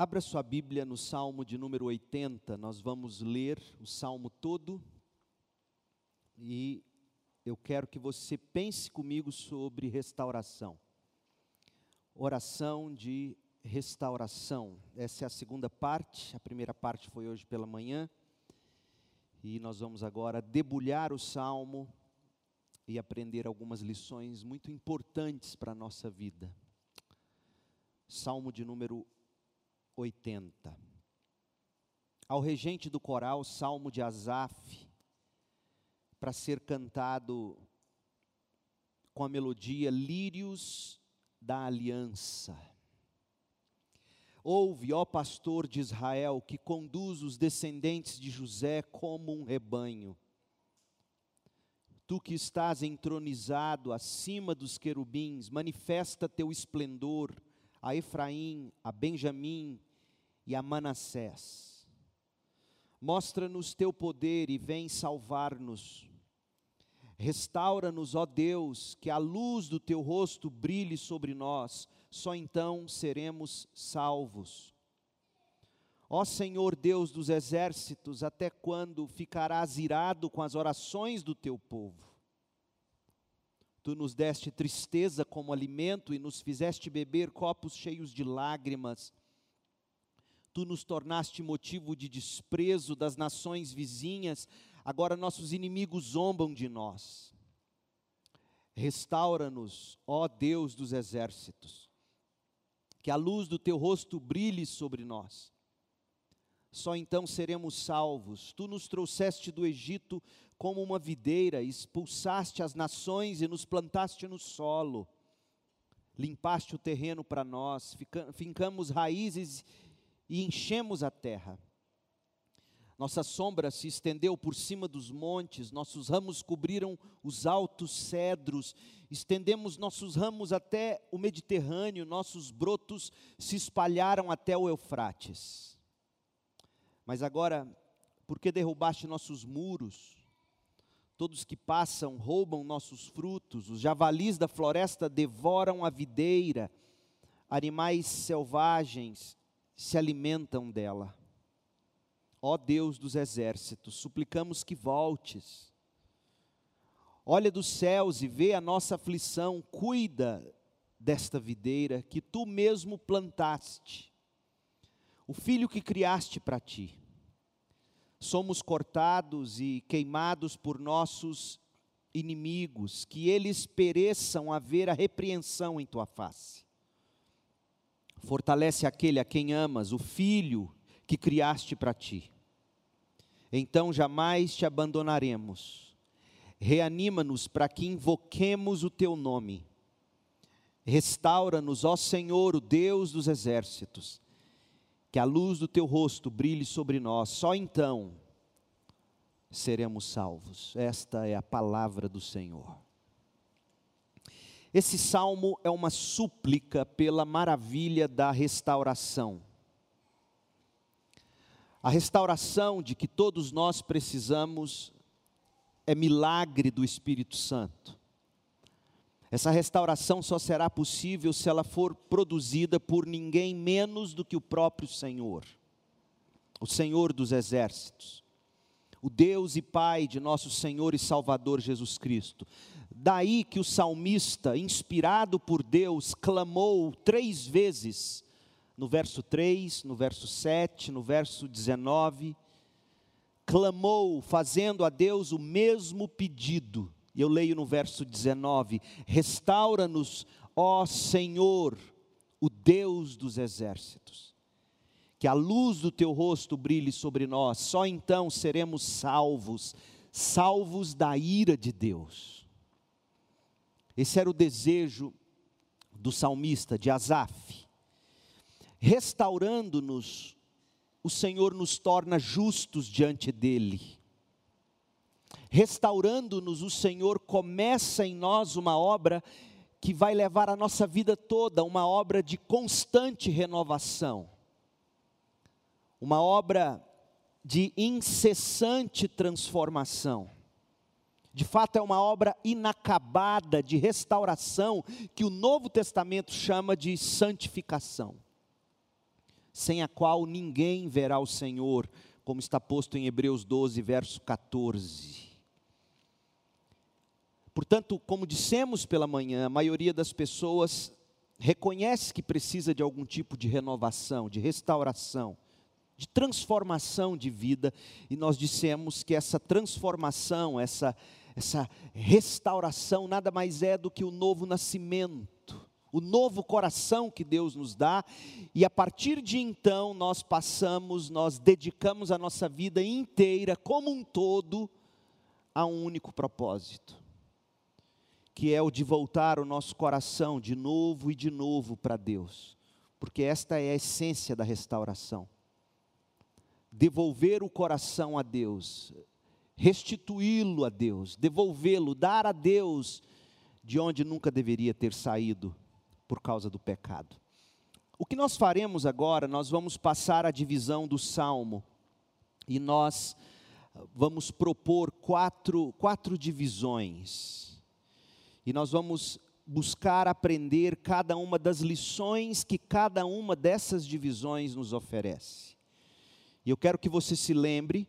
Abra sua Bíblia no Salmo de número 80, nós vamos ler o salmo todo e eu quero que você pense comigo sobre restauração. Oração de restauração. Essa é a segunda parte, a primeira parte foi hoje pela manhã. E nós vamos agora debulhar o salmo e aprender algumas lições muito importantes para a nossa vida. Salmo de número 80. Ao regente do coral, Salmo de Asaf, para ser cantado com a melodia Lírios da Aliança. Ouve, ó pastor de Israel, que conduz os descendentes de José como um rebanho. Tu que estás entronizado acima dos querubins, manifesta teu esplendor a Efraim, a Benjamim e a Manassés. Mostra-nos teu poder e vem salvar-nos. Restaura-nos, ó Deus, que a luz do teu rosto brilhe sobre nós, só então seremos salvos. Ó Senhor Deus dos exércitos, até quando ficarás irado com as orações do teu povo? Tu nos deste tristeza como alimento e nos fizeste beber copos cheios de lágrimas tu nos tornaste motivo de desprezo das nações vizinhas, agora nossos inimigos zombam de nós. Restaura-nos, ó Deus dos exércitos, que a luz do teu rosto brilhe sobre nós. Só então seremos salvos. Tu nos trouxeste do Egito como uma videira, expulsaste as nações e nos plantaste no solo. Limpaste o terreno para nós, fincamos raízes e enchemos a terra. Nossa sombra se estendeu por cima dos montes, nossos ramos cobriram os altos cedros, estendemos nossos ramos até o Mediterrâneo, nossos brotos se espalharam até o Eufrates. Mas agora, porque derrubaste nossos muros, todos que passam roubam nossos frutos, os javalis da floresta devoram a videira, animais selvagens se alimentam dela. Ó Deus dos exércitos, suplicamos que voltes. Olha dos céus e vê a nossa aflição, cuida desta videira que tu mesmo plantaste, o filho que criaste para ti. Somos cortados e queimados por nossos inimigos, que eles pereçam a ver a repreensão em tua face. Fortalece aquele a quem amas, o filho que criaste para ti. Então jamais te abandonaremos. Reanima-nos para que invoquemos o teu nome. Restaura-nos, ó Senhor, o Deus dos exércitos. Que a luz do teu rosto brilhe sobre nós. Só então seremos salvos. Esta é a palavra do Senhor. Esse salmo é uma súplica pela maravilha da restauração. A restauração de que todos nós precisamos é milagre do Espírito Santo. Essa restauração só será possível se ela for produzida por ninguém menos do que o próprio Senhor, o Senhor dos exércitos, o Deus e Pai de nosso Senhor e Salvador Jesus Cristo. Daí que o salmista, inspirado por Deus, clamou três vezes, no verso 3, no verso 7, no verso 19, clamou, fazendo a Deus o mesmo pedido. Eu leio no verso 19: Restaura-nos, ó Senhor, o Deus dos exércitos. Que a luz do teu rosto brilhe sobre nós, só então seremos salvos, salvos da ira de Deus. Esse era o desejo do salmista, de Asaf. Restaurando-nos, o Senhor nos torna justos diante dEle. Restaurando-nos, o Senhor começa em nós uma obra que vai levar a nossa vida toda, uma obra de constante renovação, uma obra de incessante transformação. De fato, é uma obra inacabada de restauração que o Novo Testamento chama de santificação. sem a qual ninguém verá o Senhor, como está posto em Hebreus 12, verso 14. Portanto, como dissemos pela manhã, a maioria das pessoas reconhece que precisa de algum tipo de renovação, de restauração, de transformação de vida, e nós dissemos que essa transformação, essa, essa restauração, nada mais é do que o novo nascimento, o novo coração que Deus nos dá, e a partir de então nós passamos, nós dedicamos a nossa vida inteira, como um todo, a um único propósito que é o de voltar o nosso coração de novo e de novo para Deus, porque esta é a essência da restauração. Devolver o coração a Deus, restituí-lo a Deus, devolvê-lo, dar a Deus de onde nunca deveria ter saído por causa do pecado. O que nós faremos agora, nós vamos passar a divisão do salmo e nós vamos propor quatro, quatro divisões e nós vamos buscar aprender cada uma das lições que cada uma dessas divisões nos oferece. E eu quero que você se lembre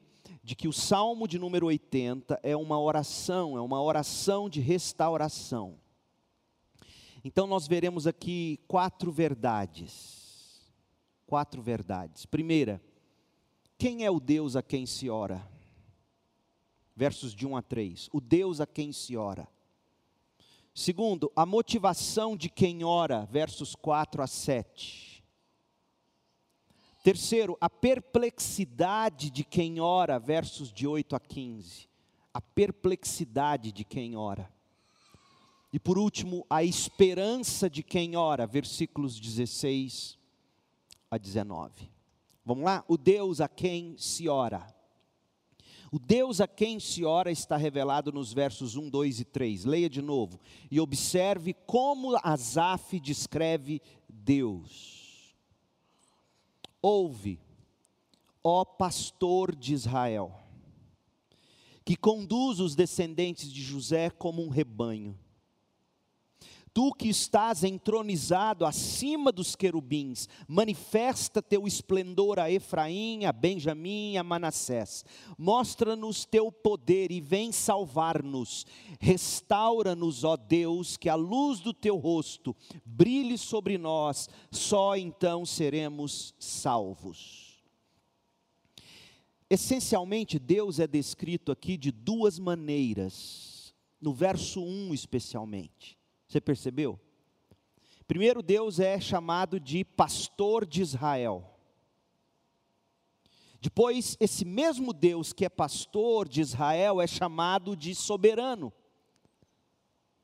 de que o Salmo de número 80 é uma oração, é uma oração de restauração. Então nós veremos aqui quatro verdades. Quatro verdades. Primeira, quem é o Deus a quem se ora? Versos de 1 a 3. O Deus a quem se ora. Segundo, a motivação de quem ora, versos 4 a 7. Terceiro, a perplexidade de quem ora, versos de 8 a 15. A perplexidade de quem ora. E por último, a esperança de quem ora, versículos 16 a 19. Vamos lá? O Deus a quem se ora. O Deus a quem se ora está revelado nos versos 1, 2 e 3. Leia de novo e observe como Asaf descreve Deus. Ouve, ó pastor de Israel, que conduz os descendentes de José como um rebanho Tu que estás entronizado acima dos querubins, manifesta teu esplendor a Efraim, a Benjamim, a Manassés. Mostra-nos teu poder e vem salvar-nos. Restaura-nos, ó Deus, que a luz do teu rosto brilhe sobre nós, só então seremos salvos. Essencialmente, Deus é descrito aqui de duas maneiras, no verso 1 especialmente. Você percebeu? Primeiro, Deus é chamado de pastor de Israel. Depois, esse mesmo Deus que é pastor de Israel é chamado de soberano.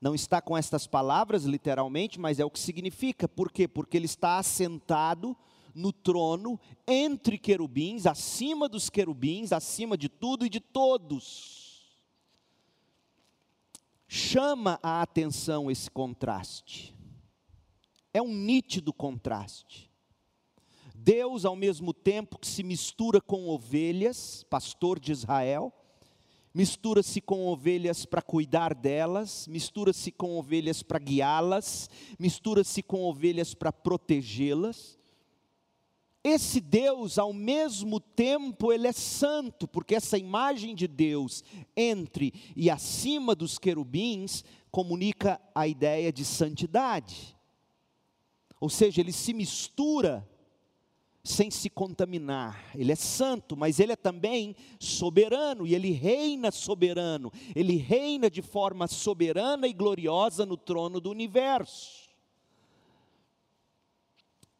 Não está com estas palavras literalmente, mas é o que significa. Por quê? Porque ele está assentado no trono entre querubins, acima dos querubins, acima de tudo e de todos chama a atenção esse contraste. É um nítido contraste. Deus, ao mesmo tempo que se mistura com ovelhas, pastor de Israel, mistura-se com ovelhas para cuidar delas, mistura-se com ovelhas para guiá-las, mistura-se com ovelhas para protegê-las. Esse Deus, ao mesmo tempo, ele é santo, porque essa imagem de Deus entre e acima dos querubins comunica a ideia de santidade. Ou seja, ele se mistura sem se contaminar. Ele é santo, mas ele é também soberano e ele reina soberano. Ele reina de forma soberana e gloriosa no trono do universo.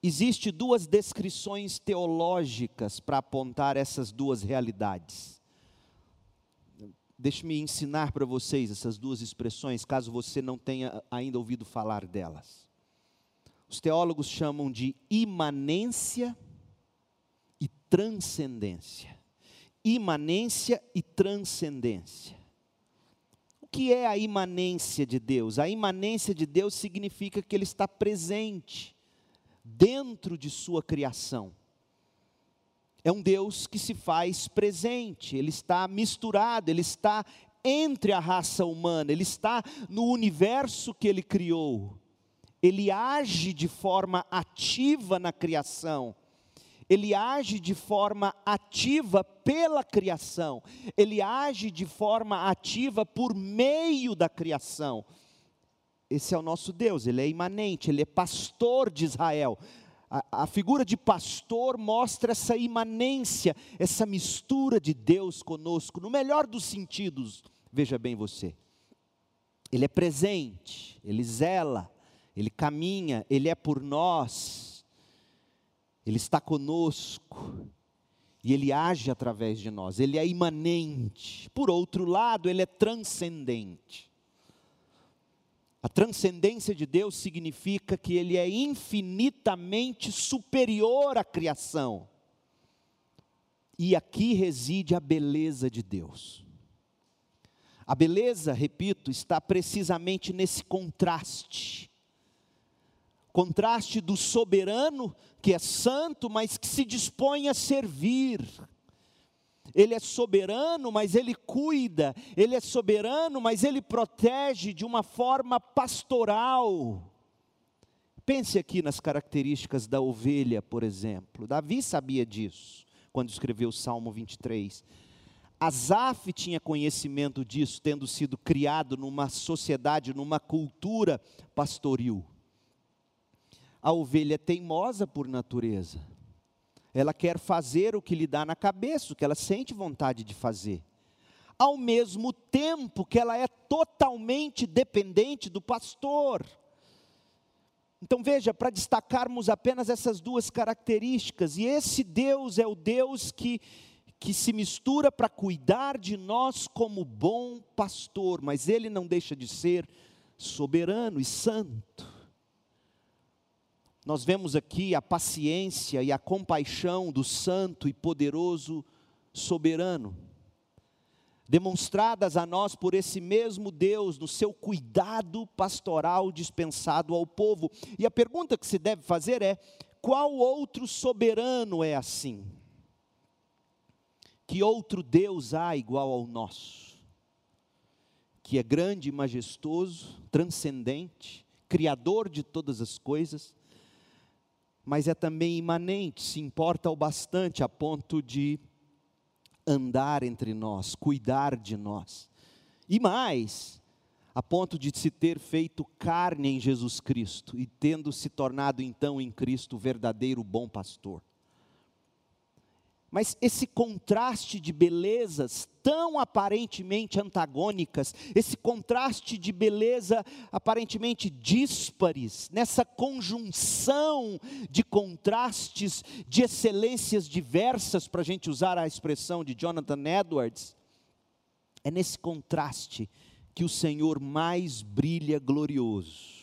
Existem duas descrições teológicas para apontar essas duas realidades. Deixe-me ensinar para vocês essas duas expressões, caso você não tenha ainda ouvido falar delas. Os teólogos chamam de imanência e transcendência. Imanência e transcendência. O que é a imanência de Deus? A imanência de Deus significa que Ele está presente dentro de sua criação. É um Deus que se faz presente, ele está misturado, ele está entre a raça humana, ele está no universo que ele criou. Ele age de forma ativa na criação. ele age de forma ativa pela criação, ele age de forma ativa por meio da criação. Esse é o nosso Deus, ele é imanente, ele é pastor de Israel. A, a, figura de pastor mostra essa imanência, essa mistura de Deus conosco, no melhor dos sentidos, veja bem você. Ele é presente, ele zela, ele caminha, ele é por nós, ele está conosco e ele age através de nós, ele é imanente. Por outro lado, ele é transcendente. A transcendência de Deus significa que ele é infinitamente superior à criação. E aqui reside a beleza de Deus. A beleza, repito, está precisamente nesse contraste contraste do soberano, que é santo, mas que se dispõe a servir. Ele é soberano, mas ele cuida. Ele é soberano, mas ele protege de uma forma pastoral. Pense aqui nas características da ovelha, por exemplo. Davi sabia disso quando escreveu o Salmo 23. Asaf tinha conhecimento disso, tendo sido criado numa sociedade, numa cultura pastoril. A ovelha é teimosa por natureza. Ela quer fazer o que lhe dá na cabeça, o que ela sente vontade de fazer. Ao mesmo tempo que ela é totalmente dependente do pastor. Então veja, para destacarmos apenas essas duas características, e esse Deus é o Deus que, que se mistura para cuidar de nós como bom pastor, mas ele não deixa de ser soberano e santo. Nós vemos aqui a paciência e a compaixão do santo e poderoso soberano, demonstradas a nós por esse mesmo Deus no seu cuidado pastoral dispensado ao povo. E a pergunta que se deve fazer é: qual outro soberano é assim? Que outro Deus há igual ao nosso? Que é grande e majestoso, transcendente, criador de todas as coisas, mas é também imanente, se importa o bastante a ponto de andar entre nós, cuidar de nós. E mais, a ponto de se ter feito carne em Jesus Cristo e tendo se tornado então em Cristo o verdadeiro bom pastor. Mas esse contraste de belezas tão aparentemente antagônicas, esse contraste de beleza aparentemente díspares, nessa conjunção de contrastes, de excelências diversas, para a gente usar a expressão de Jonathan Edwards, é nesse contraste que o Senhor mais brilha glorioso.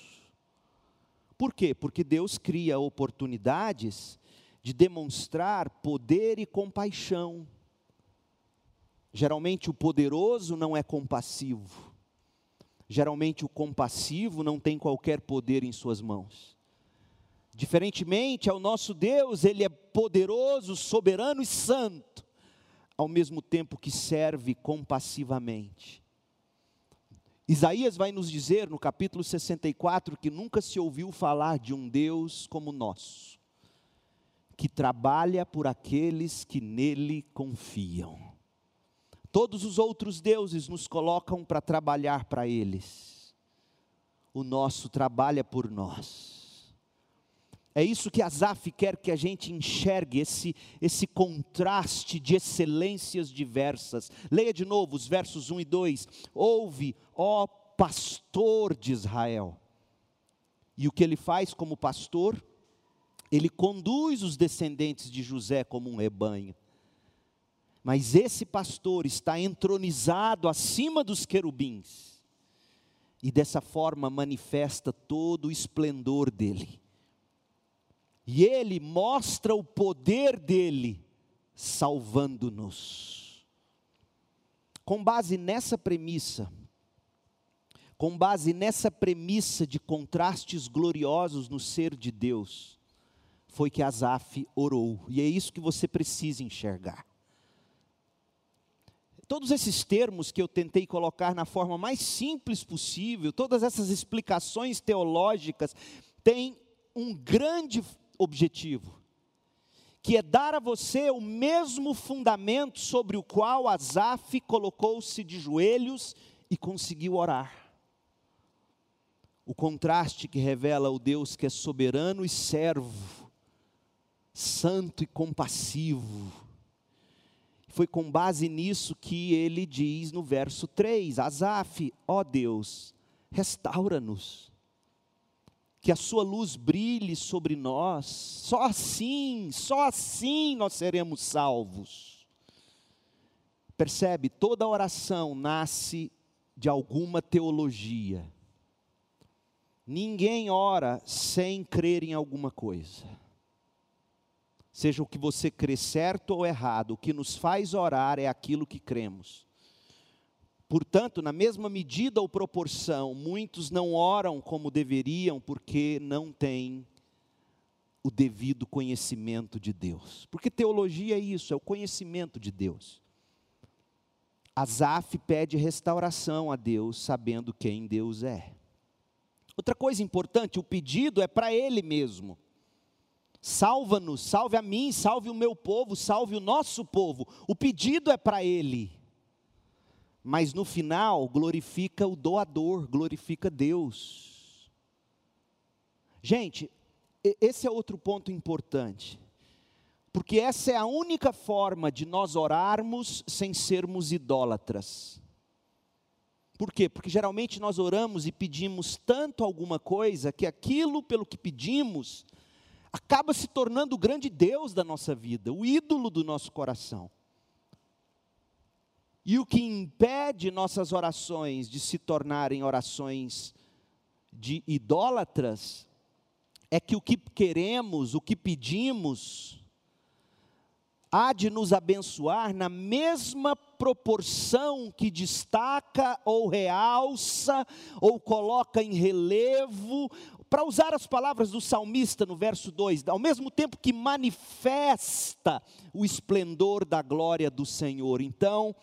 Por quê? Porque Deus cria oportunidades de demonstrar poder e compaixão. Geralmente o poderoso não é compassivo. Geralmente o compassivo não tem qualquer poder em suas mãos. Diferentemente ao nosso Deus, ele é poderoso, soberano e santo, ao mesmo tempo que serve compassivamente. Isaías vai nos dizer no capítulo 64 que nunca se ouviu falar de um Deus como o nosso que trabalha por aqueles que nele confiam. Todos os outros deuses nos colocam para trabalhar para eles. O nosso trabalha por nós. É isso que Asaf quer que a gente enxergue, esse, esse contraste de excelências diversas. Leia de novo os versos 1 e 2. Ouve, ó pastor de Israel. E o que ele faz como pastor? Ele conduz os descendentes de José como um rebanho. Mas esse pastor está entronizado acima dos querubins, e dessa forma manifesta todo o esplendor dele. E ele mostra o poder dele, salvando-nos. Com base nessa premissa, com base nessa premissa de contrastes gloriosos no ser de Deus, foi que Asaf orou. E é isso que você precisa enxergar. Todos esses termos que eu tentei colocar na forma mais simples possível, todas essas explicações teológicas, têm um grande objetivo, que é dar a você o mesmo fundamento sobre o qual Asaf colocou-se de joelhos e conseguiu orar. O contraste que revela o Deus que é soberano e servo, santo e compassivo. Foi com base nisso que ele diz no verso 3: Asaf, ó Deus, restaura-nos que a sua luz brilhe sobre nós, só assim, só assim nós seremos salvos. Percebe? Toda oração nasce de alguma teologia. Ninguém ora sem crer em alguma coisa. Seja o que você crê certo ou errado, o que nos faz orar é aquilo que cremos. Portanto, na mesma medida ou proporção, muitos não oram como deveriam porque não têm o devido conhecimento de Deus. Porque teologia é isso, é o conhecimento de Deus. Asaf pede restauração a Deus, sabendo quem Deus é. Outra coisa importante, o pedido é para ele mesmo. Salva-nos, salve a mim, salve o meu povo, salve o nosso povo. O pedido é para ele mas no final glorifica o doador, glorifica Deus. Gente, esse é outro ponto importante, porque essa é a única forma de nós orarmos sem sermos idólatras. Por quê? Porque geralmente nós oramos e pedimos tanto alguma coisa que aquilo pelo que pedimos acaba se tornando o grande Deus da nossa vida, o ídolo do nosso coração. E o que impede nossas orações de se tornarem orações de idólatras é que o que queremos, o que pedimos, há de nos abençoar na mesma proporção que destaca ou realça ou coloca em relevo, para usar as palavras do salmista no verso 2, ao mesmo tempo que manifesta o esplendor da glória do Senhor. Então,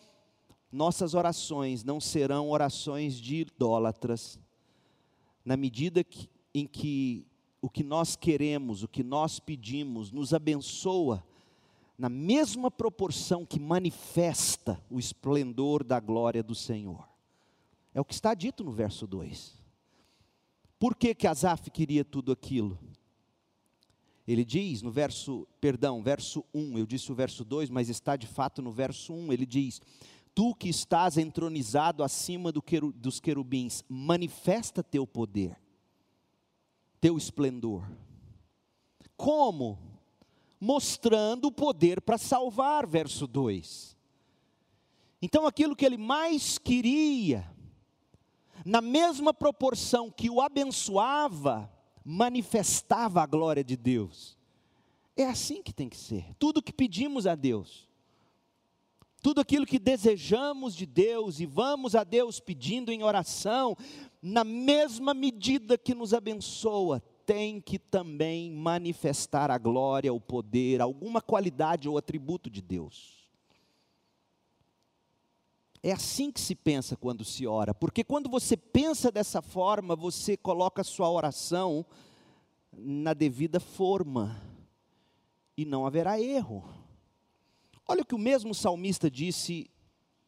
nossas orações não serão orações de idólatras, na medida que, em que o que nós queremos, o que nós pedimos, nos abençoa, na mesma proporção que manifesta o esplendor da glória do Senhor. É o que está dito no verso 2. Por que que Asaf queria tudo aquilo? Ele diz no verso, perdão, verso 1, eu disse o verso 2, mas está de fato no verso 1, ele diz: Tu que estás entronizado acima do queru, dos querubins, manifesta teu poder, teu esplendor. Como? Mostrando o poder para salvar, verso 2. Então, aquilo que ele mais queria, na mesma proporção que o abençoava, manifestava a glória de Deus. É assim que tem que ser. Tudo que pedimos a Deus tudo aquilo que desejamos de Deus e vamos a Deus pedindo em oração, na mesma medida que nos abençoa, tem que também manifestar a glória, o poder, alguma qualidade ou atributo de Deus. É assim que se pensa quando se ora, porque quando você pensa dessa forma, você coloca a sua oração na devida forma, e não haverá erro. Olha o que o mesmo salmista disse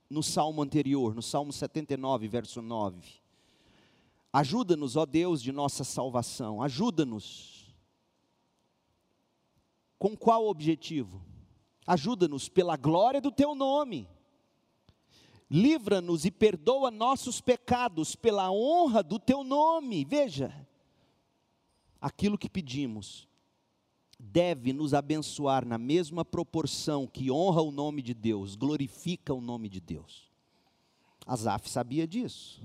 no salmo anterior, no salmo 79, verso 9. Ajuda-nos, ó Deus de nossa salvação, ajuda-nos. Com qual objetivo? Ajuda-nos pela glória do teu nome. Livra-nos e perdoa nossos pecados pela honra do teu nome. Veja, aquilo que pedimos deve nos abençoar na mesma proporção que honra o nome de Deus, glorifica o nome de Deus. Asaf sabia disso.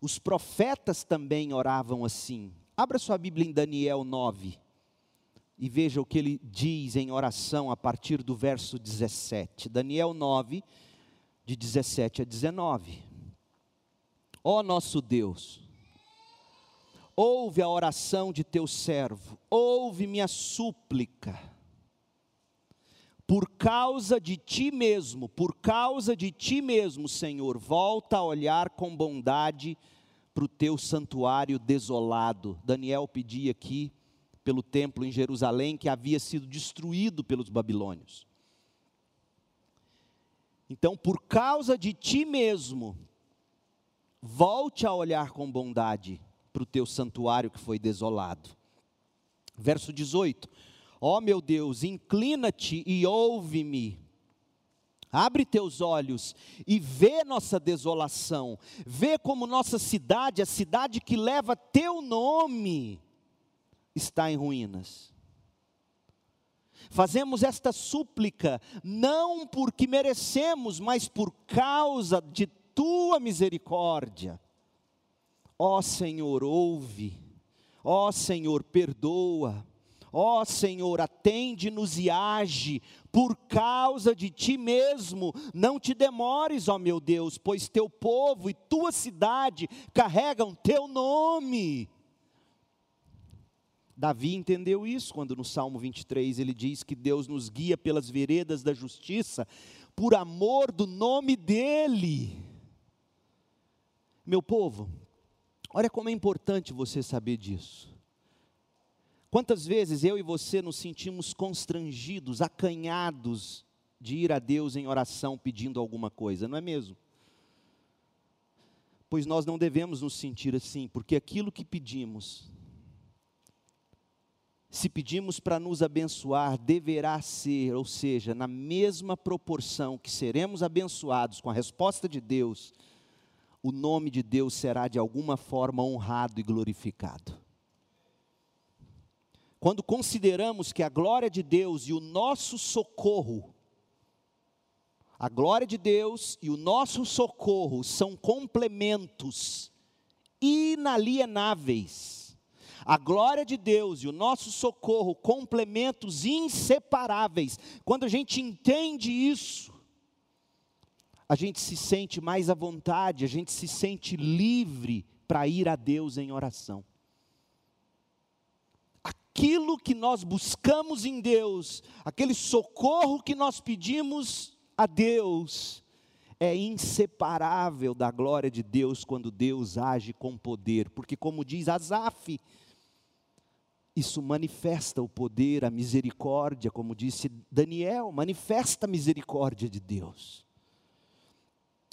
Os profetas também oravam assim. Abra sua Bíblia em Daniel 9 e veja o que ele diz em oração a partir do verso 17. Daniel 9, de 17 a 19. Ó nosso Deus, ouve a oração de teu servo, ouve minha súplica. Por causa de ti mesmo, por causa de ti mesmo, Senhor, volta a olhar com bondade para o teu santuário desolado. Daniel pedia aqui pelo templo em Jerusalém que havia sido destruído pelos babilônios. Então, por causa de ti mesmo, volte a olhar com bondade para o teu santuário que foi desolado. Verso 18: Ó oh, meu Deus, inclina-te e ouve-me. Abre teus olhos e vê nossa desolação. Vê como nossa cidade, a cidade que leva teu nome, está em ruínas. Fazemos esta súplica não porque merecemos, mas por causa de tua misericórdia. Ó Senhor, ouve. Ó Senhor, perdoa. Ó Senhor, atende-nos e age, por causa de ti mesmo. Não te demores, ó meu Deus, pois teu povo e tua cidade carregam teu nome. Davi entendeu isso quando no Salmo 23 ele diz que Deus nos guia pelas veredas da justiça por amor do nome dEle. Meu povo, olha como é importante você saber disso. Quantas vezes eu e você nos sentimos constrangidos, acanhados de ir a Deus em oração pedindo alguma coisa, não é mesmo? Pois nós não devemos nos sentir assim, porque aquilo que pedimos se pedimos para nos abençoar, deverá ser, ou seja, na mesma proporção que seremos abençoados com a resposta de Deus, o nome de Deus será de alguma forma honrado e glorificado. Quando consideramos que a glória de Deus e o nosso socorro, a glória de Deus e o nosso socorro são complementos inalienáveis, a glória de Deus e o nosso socorro, complementos inseparáveis. Quando a gente entende isso, a gente se sente mais à vontade, a gente se sente livre para ir a Deus em oração. Aquilo que nós buscamos em Deus, aquele socorro que nós pedimos a Deus, é inseparável da glória de Deus quando Deus age com poder, porque, como diz Asaf, isso manifesta o poder, a misericórdia, como disse Daniel, manifesta a misericórdia de Deus.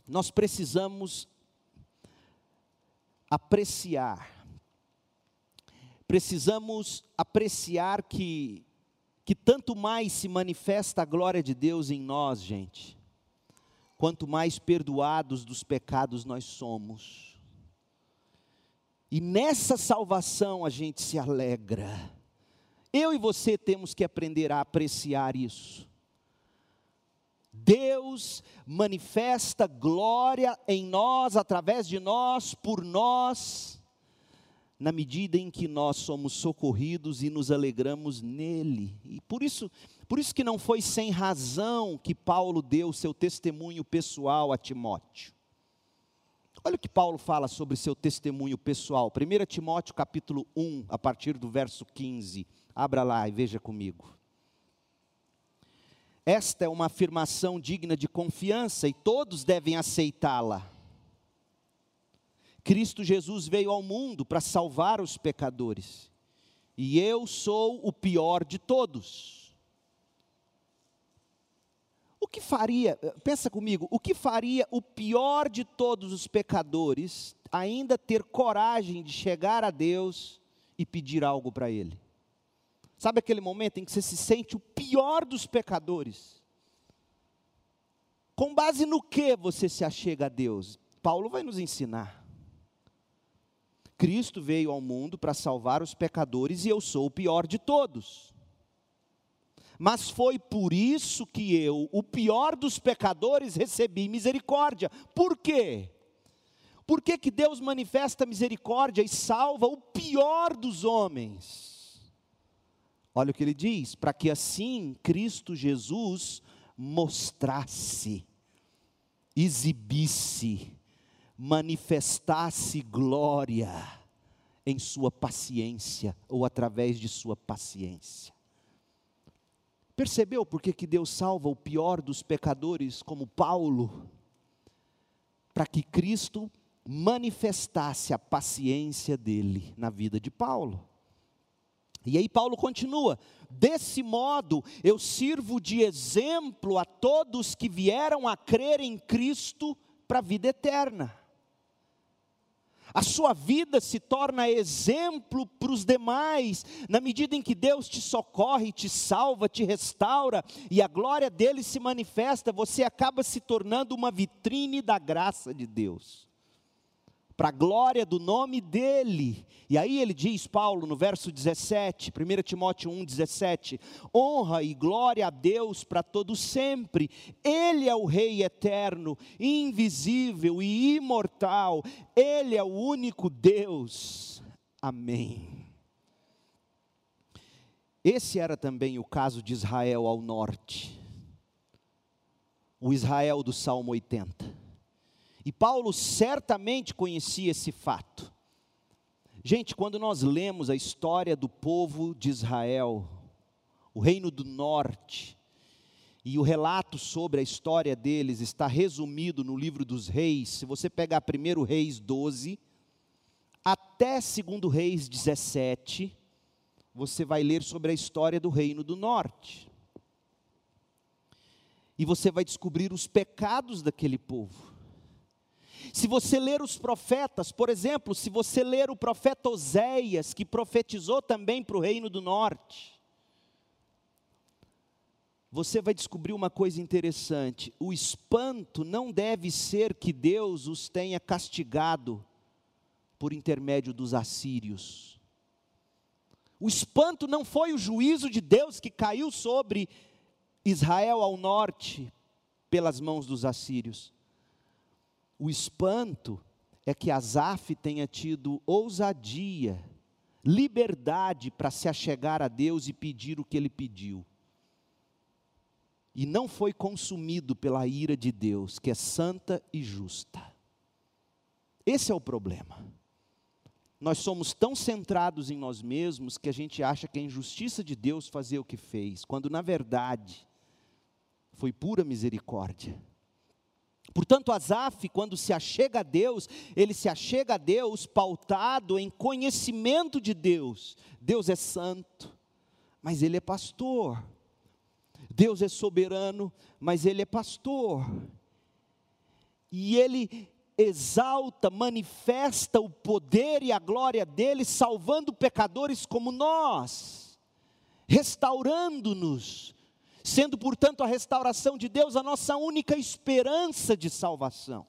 Nós precisamos apreciar, precisamos apreciar que, que tanto mais se manifesta a glória de Deus em nós, gente, quanto mais perdoados dos pecados nós somos e nessa salvação a gente se alegra. Eu e você temos que aprender a apreciar isso. Deus manifesta glória em nós, através de nós, por nós, na medida em que nós somos socorridos e nos alegramos nele. E por isso, por isso que não foi sem razão que Paulo deu seu testemunho pessoal a Timóteo. Olha o que Paulo fala sobre seu testemunho pessoal. 1 Timóteo capítulo 1, a partir do verso 15. Abra lá e veja comigo. Esta é uma afirmação digna de confiança e todos devem aceitá-la. Cristo Jesus veio ao mundo para salvar os pecadores, e eu sou o pior de todos. O que faria, pensa comigo, o que faria o pior de todos os pecadores ainda ter coragem de chegar a Deus e pedir algo para Ele? Sabe aquele momento em que você se sente o pior dos pecadores? Com base no que você se achega a Deus? Paulo vai nos ensinar. Cristo veio ao mundo para salvar os pecadores e eu sou o pior de todos. Mas foi por isso que eu, o pior dos pecadores, recebi misericórdia. Por quê? Por que, que Deus manifesta misericórdia e salva o pior dos homens? Olha o que ele diz: para que assim Cristo Jesus mostrasse, exibisse, manifestasse glória em sua paciência ou através de sua paciência. Percebeu por que, Deus salva o pior dos pecadores, como Paulo? Para que Cristo manifestasse a paciência dele na vida de Paulo. E aí Paulo continua: desse modo eu sirvo de exemplo a todos que vieram a crer em Cristo para a vida eterna. A sua vida se torna exemplo para os demais, na medida em que Deus te socorre, te salva, te restaura e a glória dele se manifesta, você acaba se tornando uma vitrine da graça de Deus para a glória do nome dele. E aí ele diz, Paulo, no verso 17, 1 Timóteo 1, 17: honra e glória a Deus para todo sempre, Ele é o Rei eterno, invisível e imortal, Ele é o único Deus. Amém. Esse era também o caso de Israel ao norte, o Israel do Salmo 80. E Paulo certamente conhecia esse fato. Gente, quando nós lemos a história do povo de Israel, o reino do norte, e o relato sobre a história deles está resumido no livro dos reis. Se você pegar 1 Reis 12, até 2 Reis 17, você vai ler sobre a história do reino do norte. E você vai descobrir os pecados daquele povo. Se você ler os profetas, por exemplo, se você ler o profeta Oséias, que profetizou também para o reino do norte, você vai descobrir uma coisa interessante: o espanto não deve ser que Deus os tenha castigado por intermédio dos assírios. O espanto não foi o juízo de Deus que caiu sobre Israel ao norte pelas mãos dos assírios. O espanto é que Asaf tenha tido ousadia, liberdade para se achegar a Deus e pedir o que ele pediu. E não foi consumido pela ira de Deus, que é santa e justa. Esse é o problema. Nós somos tão centrados em nós mesmos que a gente acha que é injustiça de Deus fazer o que fez, quando na verdade foi pura misericórdia. Portanto, Asaf, quando se achega a Deus, ele se achega a Deus pautado em conhecimento de Deus. Deus é santo, mas ele é pastor. Deus é soberano, mas ele é pastor. E ele exalta, manifesta o poder e a glória dele, salvando pecadores como nós, restaurando-nos, sendo, portanto, a restauração de Deus a nossa única esperança de salvação.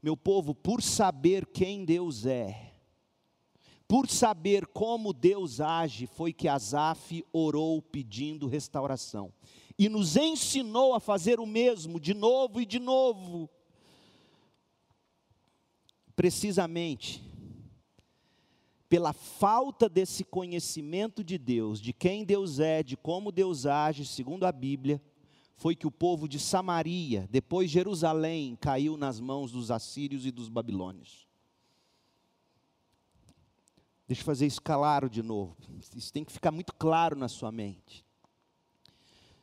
Meu povo, por saber quem Deus é, por saber como Deus age, foi que Asaf orou pedindo restauração. E nos ensinou a fazer o mesmo, de novo e de novo. Precisamente, pela falta desse conhecimento de Deus, de quem Deus é, de como Deus age, segundo a Bíblia, foi que o povo de Samaria, depois Jerusalém, caiu nas mãos dos assírios e dos babilônios. Deixa eu fazer isso claro de novo. Isso tem que ficar muito claro na sua mente.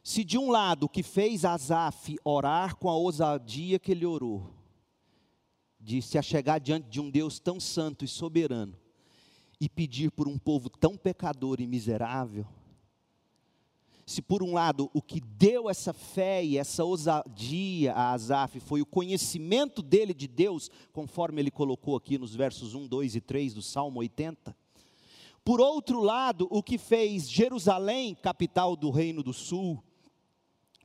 Se de um lado o que fez Asaf orar com a ousadia que ele orou, de se achegar diante de um Deus tão santo e soberano, e pedir por um povo tão pecador e miserável, se por um lado o que deu essa fé e essa ousadia a Asaf foi o conhecimento dele de Deus, conforme ele colocou aqui nos versos 1, 2 e 3 do Salmo 80, por outro lado, o que fez Jerusalém, capital do Reino do Sul,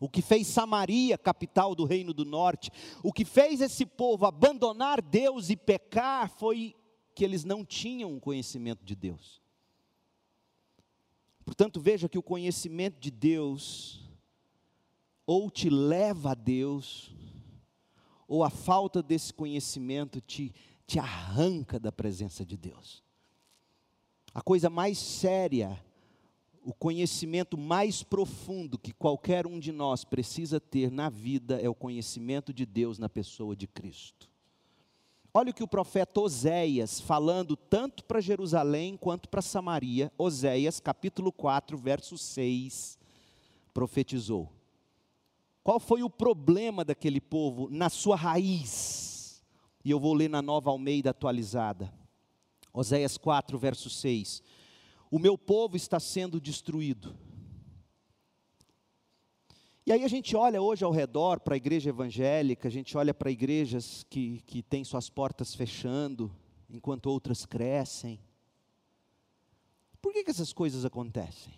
o que fez Samaria, capital do Reino do Norte, o que fez esse povo abandonar Deus e pecar foi que eles não tinham um conhecimento de Deus. Portanto, veja que o conhecimento de Deus ou te leva a Deus, ou a falta desse conhecimento te, te arranca da presença de Deus. A coisa mais séria, o conhecimento mais profundo que qualquer um de nós precisa ter na vida é o conhecimento de Deus na pessoa de Cristo. Olha o que o profeta Oséias, falando tanto para Jerusalém quanto para Samaria, Oséias, capítulo 4, verso 6, profetizou. Qual foi o problema daquele povo na sua raiz? E eu vou ler na nova Almeida atualizada. Oséias 4, verso 6. o meu povo está sendo destruído. E aí a gente olha hoje ao redor para a igreja evangélica, a gente olha para igrejas que, que têm suas portas fechando, enquanto outras crescem. Por que, que essas coisas acontecem?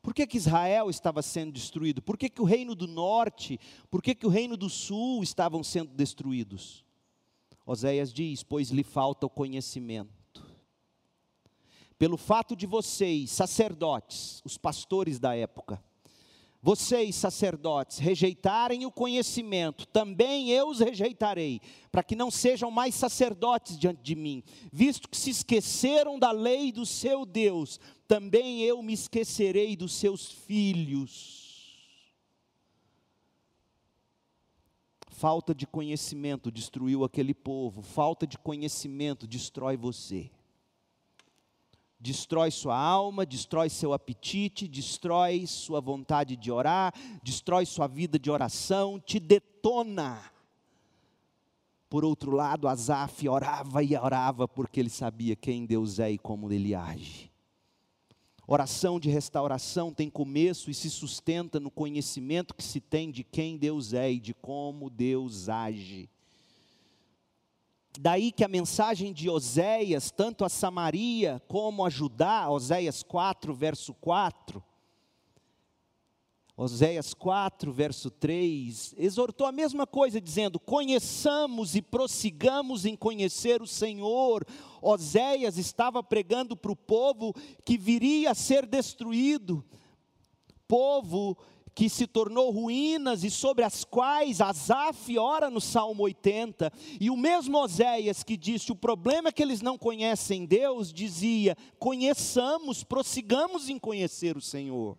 Por que, que Israel estava sendo destruído? Por que, que o reino do norte, por que, que o reino do sul estavam sendo destruídos? Oséias diz: Pois lhe falta o conhecimento. Pelo fato de vocês, sacerdotes, os pastores da época, vocês, sacerdotes, rejeitarem o conhecimento, também eu os rejeitarei, para que não sejam mais sacerdotes diante de mim, visto que se esqueceram da lei do seu Deus, também eu me esquecerei dos seus filhos. Falta de conhecimento destruiu aquele povo, falta de conhecimento destrói você destrói sua alma, destrói seu apetite, destrói sua vontade de orar, destrói sua vida de oração, te detona. Por outro lado, Asaf orava e orava porque ele sabia quem Deus é e como ele age. Oração de restauração tem começo e se sustenta no conhecimento que se tem de quem Deus é e de como Deus age. Daí que a mensagem de Oséias, tanto a Samaria como a Judá, Oséias 4, verso 4, Oséias 4, verso 3, exortou a mesma coisa, dizendo: Conheçamos e prossigamos em conhecer o Senhor. Oséias estava pregando para o povo que viria a ser destruído, povo que se tornou ruínas e sobre as quais Asaf ora no Salmo 80, e o mesmo Oséias que disse: o problema é que eles não conhecem Deus, dizia: conheçamos, prossigamos em conhecer o Senhor.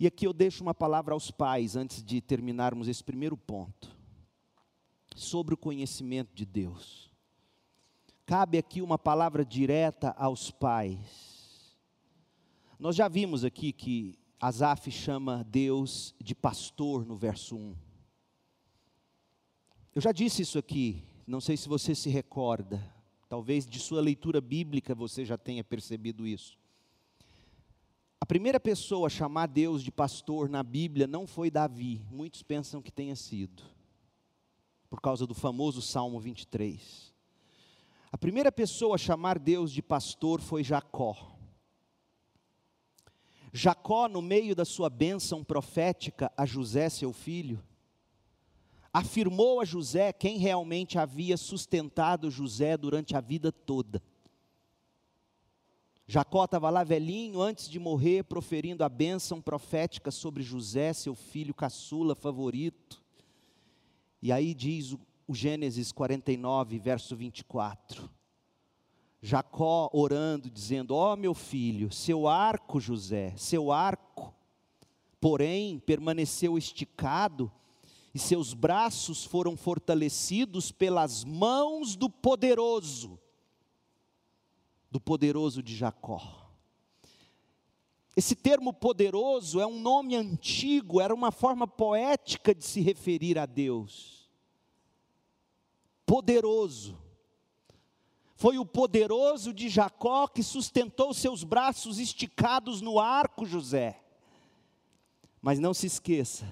E aqui eu deixo uma palavra aos pais, antes de terminarmos esse primeiro ponto, sobre o conhecimento de Deus. Cabe aqui uma palavra direta aos pais nós já vimos aqui que Asaf chama Deus de pastor no verso 1. Eu já disse isso aqui, não sei se você se recorda, talvez de sua leitura bíblica você já tenha percebido isso. A primeira pessoa a chamar Deus de pastor na Bíblia não foi Davi, muitos pensam que tenha sido, por causa do famoso Salmo 23. A primeira pessoa a chamar Deus de pastor foi Jacó. Jacó, no meio da sua bênção profética a José, seu filho, afirmou a José quem realmente havia sustentado José durante a vida toda. Jacó estava lá velhinho, antes de morrer, proferindo a bênção profética sobre José, seu filho caçula favorito. E aí diz o, Gênesis 49, verso 24: Jacó orando, dizendo: Ó oh, meu filho, seu arco, José, seu arco, porém permaneceu esticado, e seus braços foram fortalecidos pelas mãos do poderoso, do poderoso de Jacó. Esse termo poderoso é um nome antigo, era uma forma poética de se referir a Deus. Poderoso foi o poderoso de Jacó que sustentou seus braços esticados no arco, José. Mas não se esqueça,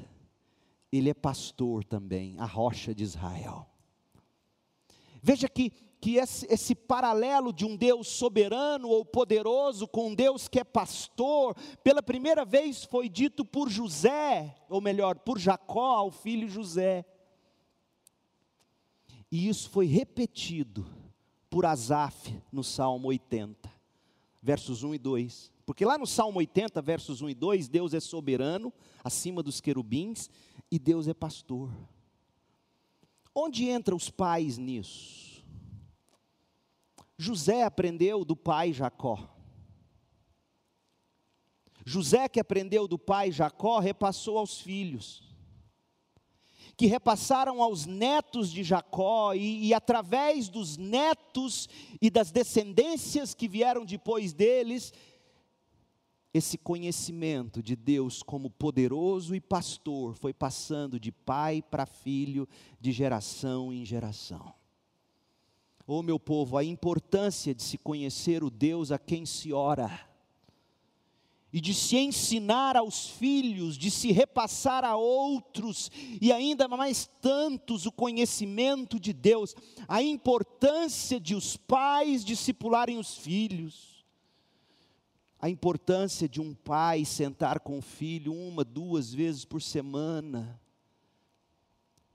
ele é pastor também, a rocha de Israel. Veja que, que esse, esse paralelo de um Deus soberano ou poderoso com um Deus que é pastor, pela primeira vez foi dito por José, ou melhor, por Jacó ao filho José. E isso foi repetido por Asaf no Salmo 80, versos 1 e 2. Porque lá no Salmo 80, versos 1 e 2, Deus é soberano, acima dos querubins, e Deus é pastor. Onde entram os pais nisso? José aprendeu do pai Jacó. José, que aprendeu do pai Jacó, repassou aos filhos que repassaram aos netos de Jacó, e, e, através dos netos e das descendências que vieram depois deles, esse conhecimento de Deus como poderoso e pastor foi passando de pai para filho, de geração em geração. Oh, meu povo, a importância de se conhecer o Deus a quem se ora e de se ensinar aos filhos, de se repassar a outros, e ainda mais tantos o conhecimento de Deus, a importância de os pais discipularem os filhos, a importância de um pai sentar com o filho uma, duas vezes por semana,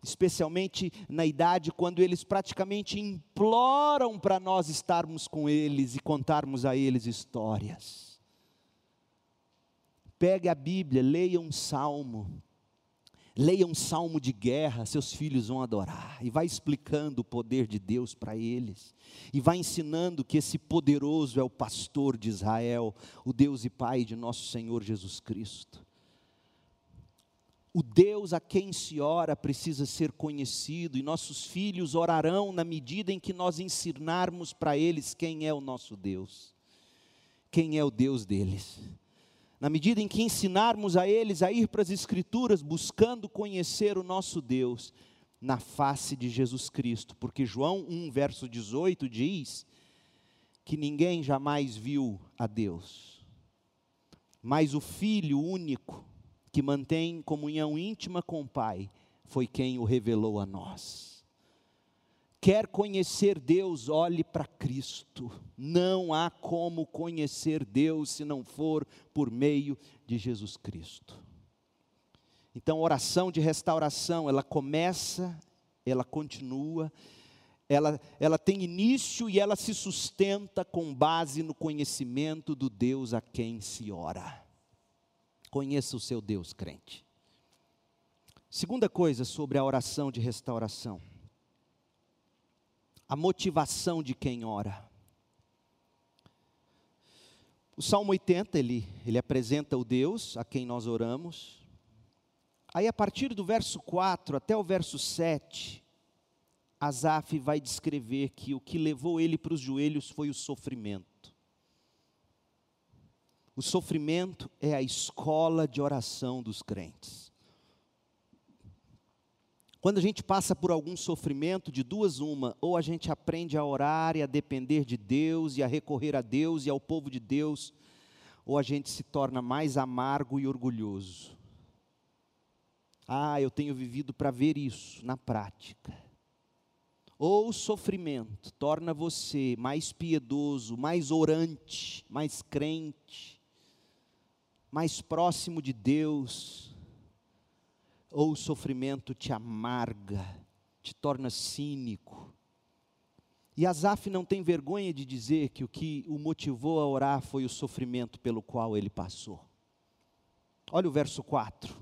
especialmente na idade quando eles praticamente imploram para nós estarmos com eles e contarmos a eles histórias. Pegue a Bíblia, leia um salmo. Leia um salmo de guerra, seus filhos vão adorar. E vai explicando o poder de Deus para eles. E vai ensinando que esse poderoso é o pastor de Israel, o Deus e Pai de nosso Senhor Jesus Cristo. O Deus a quem se ora precisa ser conhecido, e nossos filhos orarão na medida em que nós ensinarmos para eles quem é o nosso Deus, quem é o Deus deles na medida em que ensinarmos a eles a ir para as Escrituras buscando conhecer o nosso Deus na face de Jesus Cristo, porque João 1, verso 18 diz que ninguém jamais viu a Deus, mas o Filho único, que mantém comunhão íntima com o Pai, foi quem o revelou a nós. Quer conhecer Deus, olhe para Cristo. Não há como conhecer Deus se não for por meio de Jesus Cristo. Então, oração de restauração, ela começa, ela continua, ela, ela tem início e ela se sustenta com base no conhecimento do Deus a quem se ora. Conheça o seu Deus, crente. Segunda coisa sobre a oração de restauração a motivação de quem ora. O Salmo 80, ele, ele apresenta o Deus a quem nós oramos. Aí, a partir do verso 4 até o verso 7, Asaf vai descrever que o que levou ele para os joelhos foi o sofrimento. O sofrimento é a escola de oração dos crentes. Quando a gente passa por algum sofrimento, de duas uma, ou a gente aprende a orar e a depender de Deus e a recorrer a Deus e ao povo de Deus, ou a gente se torna mais amargo e orgulhoso. Ah, eu tenho vivido para ver isso na prática. Ou o sofrimento torna você mais piedoso, mais orante, mais crente, mais próximo de Deus, ou o sofrimento te amarga, te torna cínico. E Asaf não tem vergonha de dizer que o que o motivou a orar foi o sofrimento pelo qual ele passou. Olha o verso 4.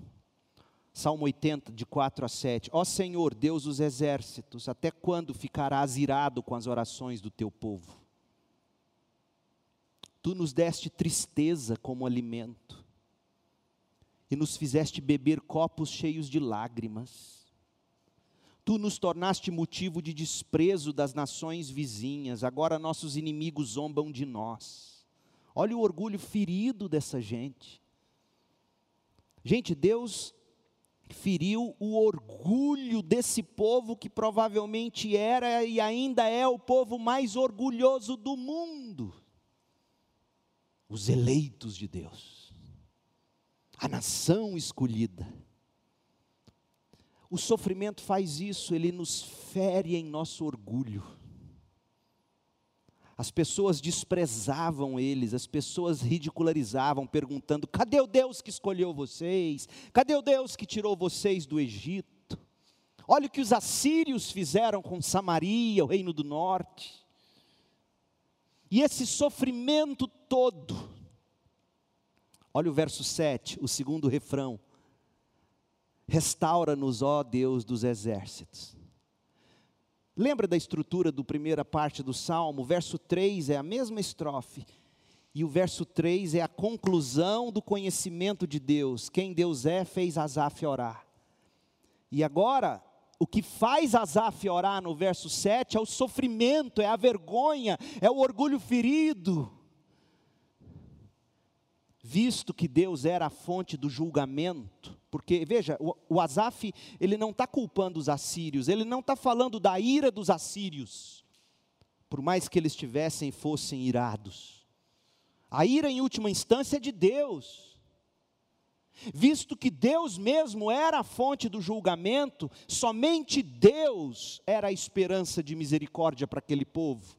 Salmo 80, de 4 a 7. Ó Senhor, Deus dos exércitos, até quando ficarás irado com as orações do teu povo? Tu nos deste tristeza como alimento e nos fizeste beber copos cheios de lágrimas. Tu nos tornaste motivo de desprezo das nações vizinhas, agora nossos inimigos zombam de nós. Olha o orgulho ferido dessa gente. Gente, Deus feriu o orgulho desse povo que provavelmente era e ainda é o povo mais orgulhoso do mundo. Os eleitos de Deus a nação escolhida. O sofrimento faz isso, ele nos fere em nosso orgulho. As pessoas desprezavam eles, as pessoas ridicularizavam, perguntando: cadê o Deus que escolheu vocês? Cadê o Deus que tirou vocês do Egito? Olha o que os assírios fizeram com Samaria, o reino do norte. E esse sofrimento todo, Olha o verso 7, o segundo refrão. Restaura-nos, ó Deus dos exércitos. Lembra da estrutura do primeira parte do salmo? O verso 3 é a mesma estrofe. E o verso 3 é a conclusão do conhecimento de Deus. Quem Deus é, fez Asaf orar. E agora, o que faz Asaf orar no verso 7 é o sofrimento, é a vergonha, é o orgulho ferido visto que Deus era a fonte do julgamento, porque veja, o, o Asaf, ele não está culpando os assírios, ele não está falando da ira dos assírios, por mais que eles tivessem fossem irados. A ira, em última instância, é de Deus. Visto que Deus mesmo era a fonte do julgamento, somente Deus era a esperança de misericórdia para aquele povo.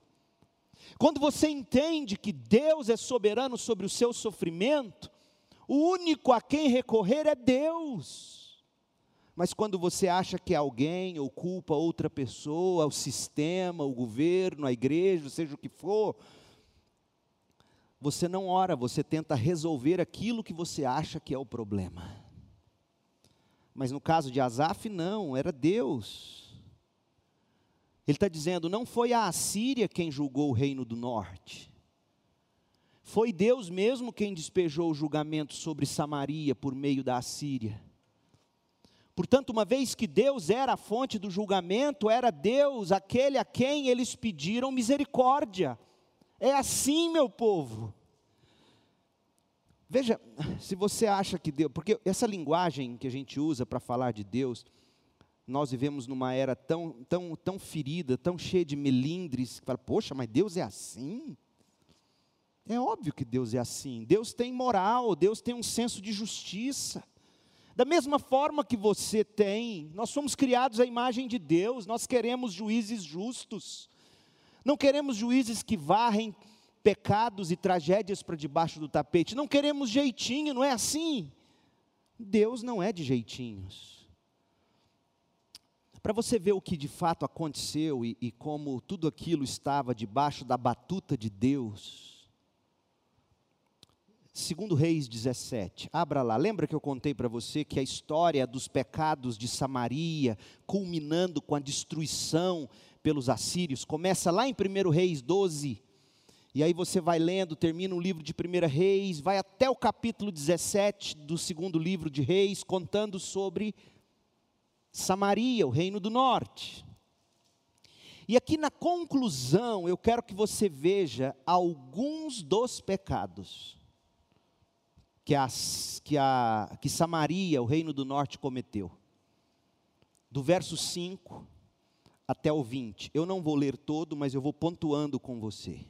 Quando você entende que Deus é soberano sobre o seu sofrimento, o único a quem recorrer é Deus. Mas quando você acha que alguém ou culpa outra pessoa, o sistema, o governo, a igreja, seja o que for, você não ora, você tenta resolver aquilo que você acha que é o problema. Mas no caso de Asaf, não, era Deus. Ele está dizendo: não foi a Assíria quem julgou o reino do norte. Foi Deus mesmo quem despejou o julgamento sobre Samaria por meio da Assíria. Portanto, uma vez que Deus era a fonte do julgamento, era Deus aquele a quem eles pediram misericórdia. É assim, meu povo. Veja, se você acha que Deus, porque essa linguagem que a gente usa para falar de Deus, nós vivemos numa era tão, tão, tão ferida, tão cheia de melindres, que fala, poxa, mas Deus é assim? É óbvio que Deus é assim. Deus tem moral, Deus tem um senso de justiça. Da mesma forma que você tem, nós somos criados à imagem de Deus, nós queremos juízes justos. Não queremos juízes que varrem pecados e tragédias para debaixo do tapete. Não queremos jeitinho, não é assim? Deus não é de jeitinhos. Para você ver o que de fato aconteceu e, e como tudo aquilo estava debaixo da batuta de Deus. Segundo Reis 17, abra lá. Lembra que eu contei para você que a história dos pecados de Samaria, culminando com a destruição pelos assírios, começa lá em 1 Reis 12, e aí você vai lendo, termina o livro de 1 Reis, vai até o capítulo 17 do segundo livro de Reis, contando sobre Samaria, o reino do norte. E aqui na conclusão, eu quero que você veja alguns dos pecados que, as, que, a, que Samaria, o reino do norte, cometeu. Do verso 5 até o 20. Eu não vou ler todo, mas eu vou pontuando com você.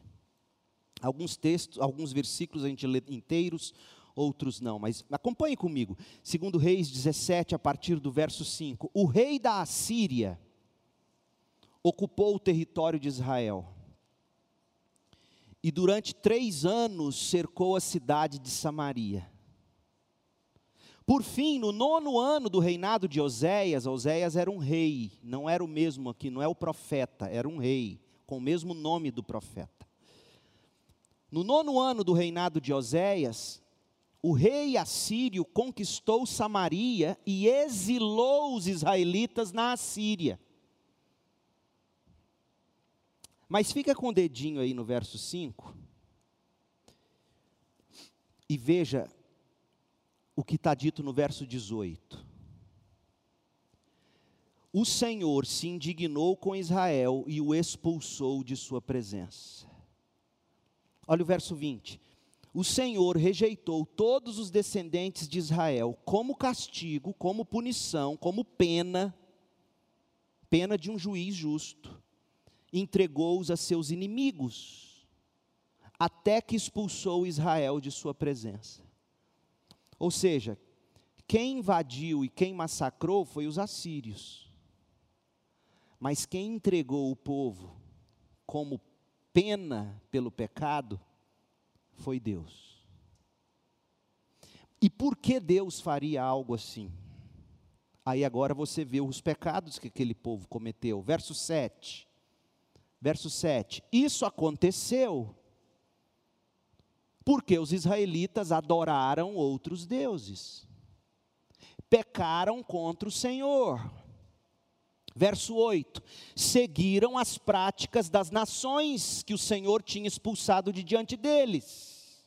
Alguns textos, alguns versículos a gente lê inteiros, outros não, mas acompanhe comigo. Segundo Reis 17, a partir do verso 5. O rei da Assíria ocupou o território de Israel. E durante três anos cercou a cidade de Samaria. Por fim, no nono ano do reinado de Oséias, Oséias era um rei, não era o mesmo aqui, não é o profeta, era um rei, com o mesmo nome do profeta. No nono ano do reinado de Oséias, o rei assírio conquistou Samaria e exilou os israelitas na Assíria. Mas fica com o dedinho aí no verso 5 e veja o que está dito no verso 18. O Senhor se indignou com Israel e o expulsou de sua presença. Olha o verso 20. O Senhor rejeitou todos os descendentes de Israel como castigo, como punição, como pena, pena de um juiz justo. Entregou-os a seus inimigos, até que expulsou Israel de sua presença. Ou seja, quem invadiu e quem massacrou foi os assírios. Mas quem entregou o povo como pena pelo pecado foi Deus. E por que Deus faria algo assim? Aí agora você vê os pecados que aquele povo cometeu. Verso 7. Verso 7. Isso aconteceu porque os israelitas adoraram outros deuses. Pecaram contra o Senhor. Verso 8: seguiram as práticas das nações que o Senhor tinha expulsado de diante deles.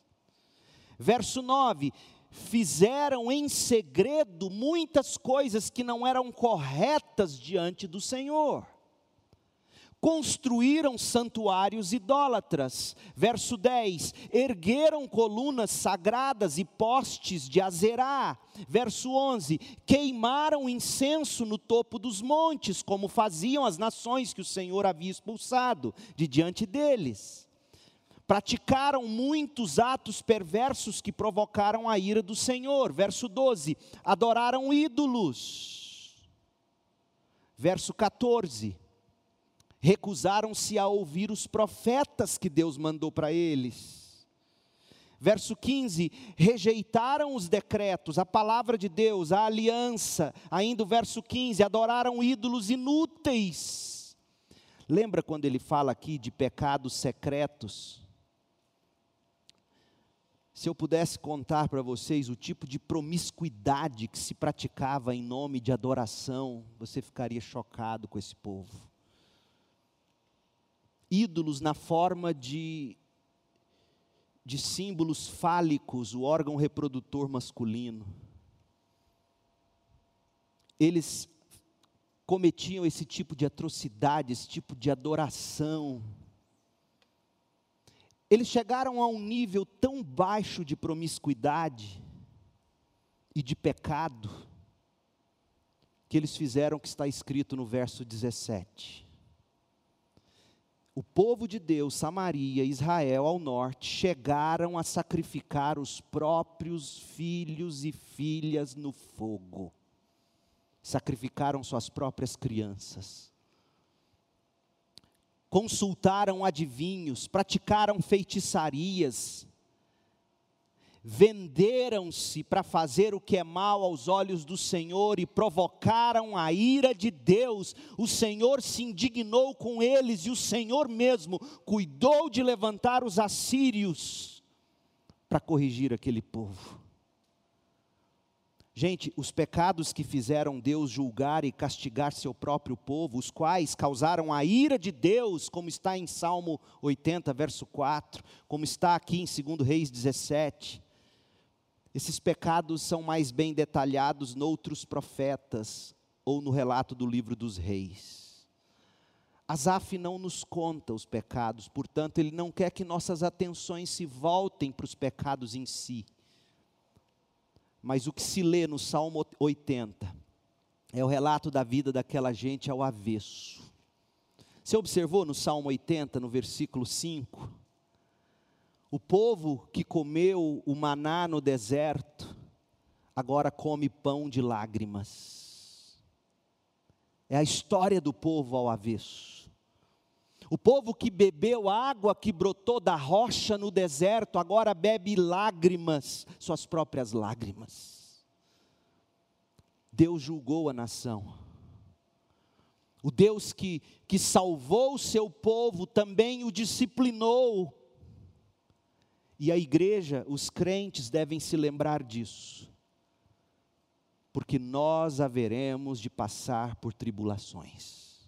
Verso 9: fizeram em segredo muitas coisas que não eram corretas diante do Senhor. Construíram santuários idólatras. Verso 10: ergueram colunas sagradas e postes de Azerá. Verso 11: queimaram incenso no topo dos montes, como faziam as nações que o Senhor havia expulsado de diante deles. Praticaram muitos atos perversos que provocaram a ira do Senhor. Verso 12: adoraram ídolos. Verso 14: recusaram-se a ouvir os profetas que Deus mandou para eles. Verso 15: rejeitaram os decretos, a palavra de Deus, a aliança. Ainda o verso 15: adoraram ídolos inúteis. Lembra quando ele fala aqui de pecados secretos? Se eu pudesse contar para vocês o tipo de promiscuidade que se praticava em nome de adoração, você ficaria chocado com esse povo ídolos na forma de, de símbolos fálicos, o órgão reprodutor masculino. Eles cometiam esse tipo de atrocidade, esse tipo de adoração. Eles chegaram a um nível tão baixo de promiscuidade e de pecado, que eles fizeram o que está escrito no verso 17 o povo de Deus, Samaria, Israel ao norte, chegaram a sacrificar os próprios filhos e filhas no fogo. Sacrificaram suas próprias crianças. Consultaram adivinhos, praticaram feitiçarias, venderam-se para fazer o que é mal aos olhos do Senhor e provocaram a ira de Deus. O Senhor se indignou com eles e o Senhor mesmo cuidou de levantar os assírios para corrigir aquele povo. Gente, os pecados que fizeram Deus julgar e castigar seu próprio povo, os quais causaram a ira de Deus, como está em Salmo 80, verso 4, como está aqui em 2 Reis 17, esses pecados são mais bem detalhados noutros profetas ou no relato do livro dos reis. Asaf não nos conta os pecados, portanto, ele não quer que nossas atenções se voltem para os pecados em si. Mas o que se lê no Salmo 80 é o relato da vida daquela gente ao avesso. Você observou no Salmo 80, no versículo 5? O povo que comeu o maná no deserto, agora come pão de lágrimas. É a história do povo ao avesso. O povo que bebeu água que brotou da rocha no deserto, agora bebe lágrimas, suas próprias lágrimas. Deus julgou a nação. O Deus que, que salvou o seu povo também o disciplinou e a igreja, os crentes devem se lembrar disso, porque nós haveremos de passar por tribulações.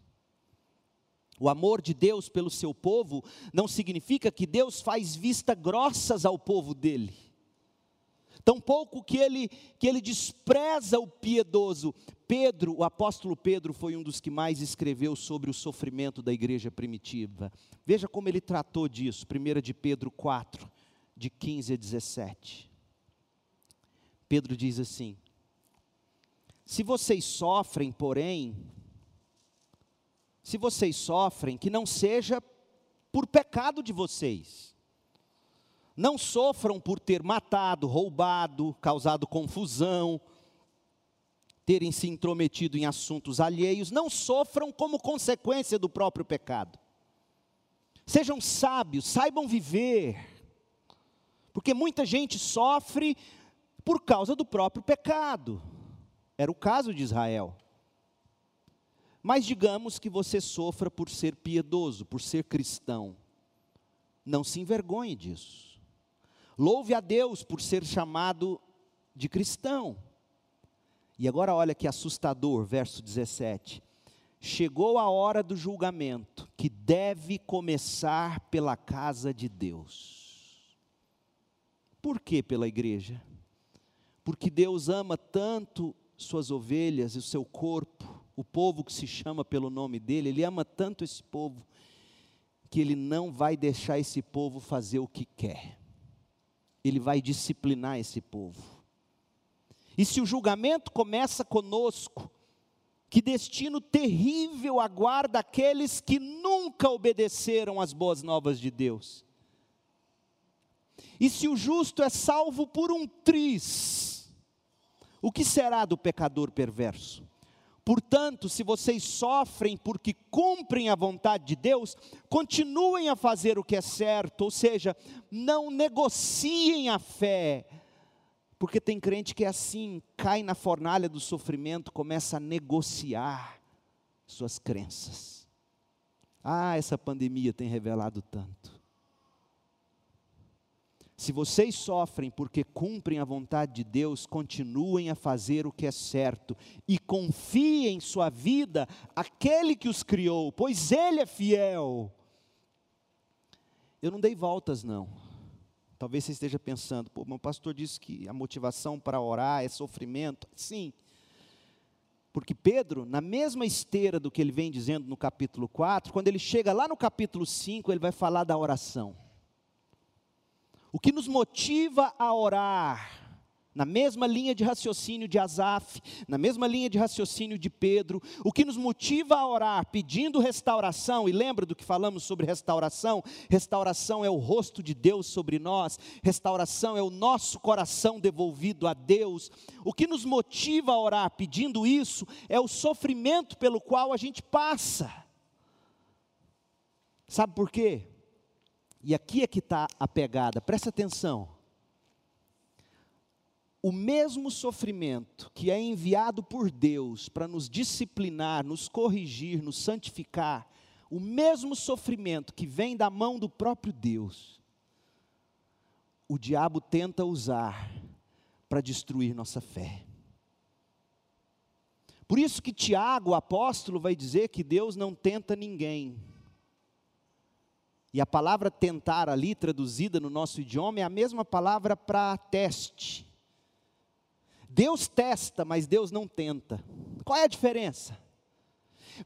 O amor de Deus pelo seu povo não significa que Deus faz vista grossas ao povo dele. Tampouco que ele, que ele despreza o piedoso. Pedro, o apóstolo Pedro, foi um dos que mais escreveu sobre o sofrimento da igreja primitiva. Veja como ele tratou disso, 1 de Pedro 4, de 15 a 17. Pedro diz assim: Se vocês sofrem, porém, se vocês sofrem, que não seja por pecado de vocês. Não sofram por ter matado, roubado, causado confusão, terem se intrometido em assuntos alheios, não sofram como consequência do próprio pecado. Sejam sábios, saibam viver, porque muita gente sofre por causa do próprio pecado. Era o caso de Israel. Mas digamos que você sofra por ser piedoso, por ser cristão. Não se envergonhe disso. Louve a Deus por ser chamado de cristão. E agora olha que assustador, verso 17. Chegou a hora do julgamento, que deve começar pela casa de Deus. Por que pela igreja? Porque Deus ama tanto suas ovelhas e o seu corpo, o povo que se chama pelo nome dele, ele ama tanto esse povo, que ele não vai deixar esse povo fazer o que quer, ele vai disciplinar esse povo. E se o julgamento começa conosco, que destino terrível aguarda aqueles que nunca obedeceram às boas novas de Deus. E se o justo é salvo por um triz, o que será do pecador perverso? Portanto, se vocês sofrem porque cumprem a vontade de Deus, continuem a fazer o que é certo, ou seja, não negociem a fé, porque tem crente que é assim, cai na fornalha do sofrimento, começa a negociar suas crenças. Ah, essa pandemia tem revelado tanto. Se vocês sofrem porque cumprem a vontade de Deus, continuem a fazer o que é certo e confiem em sua vida aquele que os criou, pois Ele é fiel. Eu não dei voltas, não. Talvez você esteja pensando, pô, meu pastor disse que a motivação para orar é sofrimento. Sim. Porque Pedro, na mesma esteira do que ele vem dizendo no capítulo 4, quando ele chega lá no capítulo 5, ele vai falar da oração. O que nos motiva a orar, na mesma linha de raciocínio de Asaf, na mesma linha de raciocínio de Pedro, o que nos motiva a orar pedindo restauração, e lembra do que falamos sobre restauração? Restauração é o rosto de Deus sobre nós, restauração é o nosso coração devolvido a Deus. O que nos motiva a orar pedindo isso é o sofrimento pelo qual a gente passa. Sabe por quê? E aqui é que está a pegada, presta atenção. O mesmo sofrimento que é enviado por Deus para nos disciplinar, nos corrigir, nos santificar, o mesmo sofrimento que vem da mão do próprio Deus, o diabo tenta usar para destruir nossa fé. Por isso que Tiago, o apóstolo, vai dizer que Deus não tenta ninguém e a palavra tentar ali, traduzida no nosso idioma, é a mesma palavra para teste. Deus testa, mas Deus não tenta. Qual é a diferença?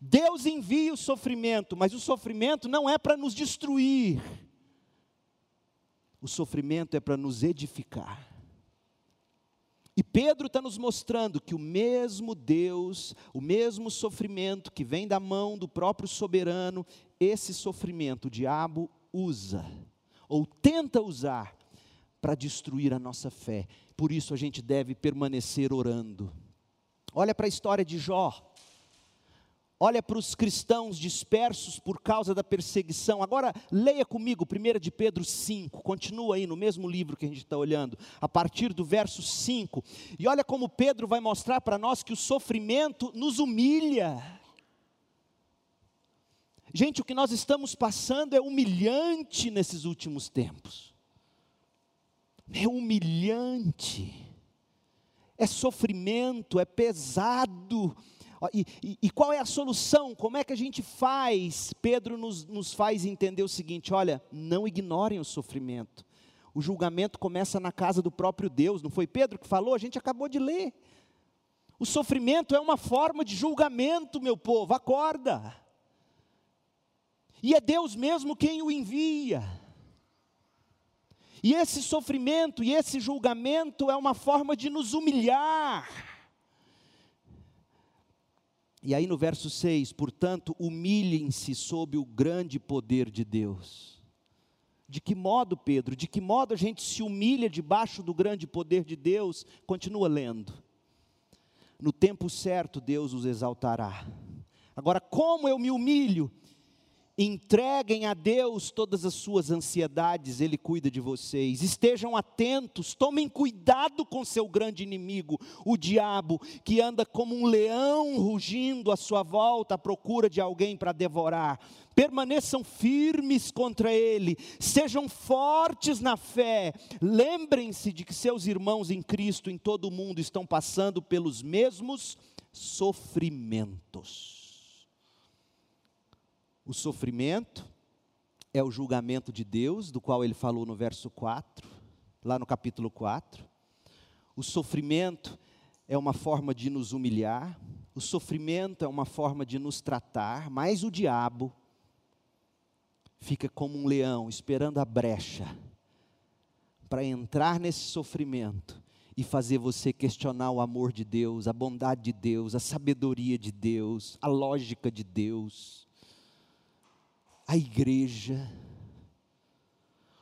Deus envia o sofrimento, mas o sofrimento não é para nos destruir. O sofrimento é para nos edificar. E Pedro está nos mostrando que o mesmo Deus, o mesmo sofrimento que vem da mão do próprio soberano, esse sofrimento o diabo usa, ou tenta usar, para destruir a nossa fé. Por isso a gente deve permanecer orando. Olha para a história de Jó. Olha para os cristãos dispersos por causa da perseguição. Agora, leia comigo 1 de Pedro 5, continua aí no mesmo livro que a gente está olhando, a partir do verso 5. E olha como Pedro vai mostrar para nós que o sofrimento nos humilha. Gente, o que nós estamos passando é humilhante nesses últimos tempos. É humilhante, é sofrimento, é pesado. E, e, e, qual é a solução? Como é que a gente faz? Pedro nos, nos faz entender o seguinte: olha, não ignorem o sofrimento. O julgamento começa na casa do próprio Deus, não foi Pedro que falou? A gente acabou de ler. O sofrimento é uma forma de julgamento, meu povo, acorda. E é Deus mesmo quem o envia. E esse sofrimento e esse julgamento é uma forma de nos humilhar. E aí no verso 6, portanto, humilhem-se sob o grande poder de Deus. De que modo, Pedro? De que modo a gente se humilha debaixo do grande poder de Deus? Continua lendo. No tempo certo, Deus os exaltará. Agora, como eu me humilho? Entreguem a Deus todas as suas ansiedades, Ele cuida de vocês. Estejam atentos, tomem cuidado com seu grande inimigo, o diabo, que anda como um leão rugindo à sua volta à procura de alguém para devorar. Permaneçam firmes contra ele, sejam fortes na fé. Lembrem-se de que seus irmãos em Cristo em todo o mundo estão passando pelos mesmos sofrimentos. O sofrimento é o julgamento de Deus, do qual ele falou no verso 4, lá no capítulo 4. O sofrimento é uma forma de nos humilhar. O sofrimento é uma forma de nos tratar, mas o diabo fica como um leão esperando a brecha para entrar nesse sofrimento e fazer você questionar o amor de Deus, a bondade de Deus, a sabedoria de Deus, a lógica de Deus, a igreja.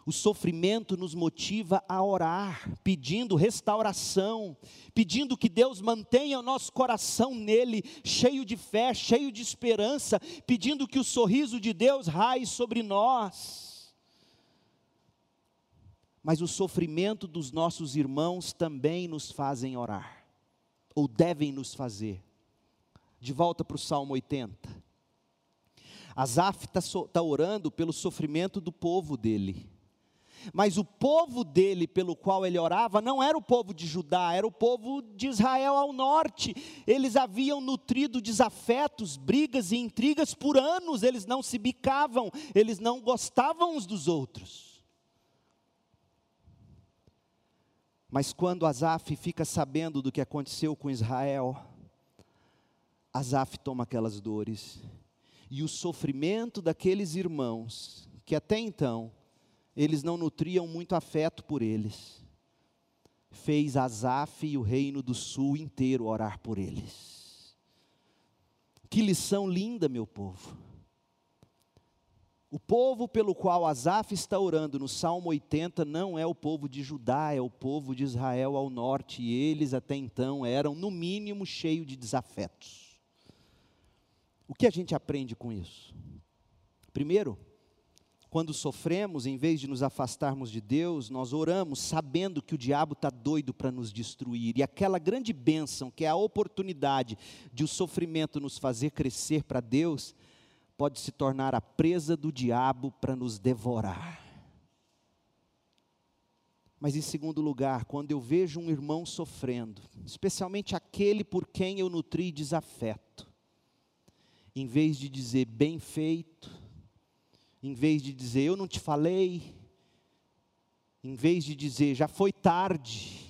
O sofrimento nos motiva a orar, pedindo restauração, pedindo que Deus mantenha o nosso coração nele, cheio de fé, cheio de esperança, pedindo que o sorriso de Deus raie sobre nós mas o sofrimento dos nossos irmãos também nos fazem orar, ou devem nos fazer. De volta para o Salmo 80. Asaf está tá orando pelo sofrimento do povo dele. Mas o povo dele, pelo qual ele orava, não era o povo de Judá, era o povo de Israel ao norte. Eles haviam nutrido desafetos, brigas e intrigas por anos, eles não se bicavam, eles não gostavam uns dos outros. Mas quando Asaf fica sabendo do que aconteceu com Israel, Asaf toma aquelas dores e o sofrimento daqueles irmãos, que até então eles não nutriam muito afeto por eles, fez Asaf e o reino do sul inteiro orar por eles. Que lição linda, meu povo. O povo pelo qual Asaf está orando no Salmo 80 não é o povo de Judá, é o povo de Israel ao norte, e eles até então eram, no mínimo, cheios de desafetos. O que a gente aprende com isso? Primeiro, quando sofremos, em vez de nos afastarmos de Deus, nós oramos sabendo que o diabo está doido para nos destruir, e aquela grande bênção, que é a oportunidade de o sofrimento nos fazer crescer para Deus, pode se tornar a presa do diabo para nos devorar. Mas em segundo lugar, quando eu vejo um irmão sofrendo, especialmente aquele por quem eu nutri desafeto, em vez de dizer bem feito, em vez de dizer eu não te falei, em vez de dizer já foi tarde,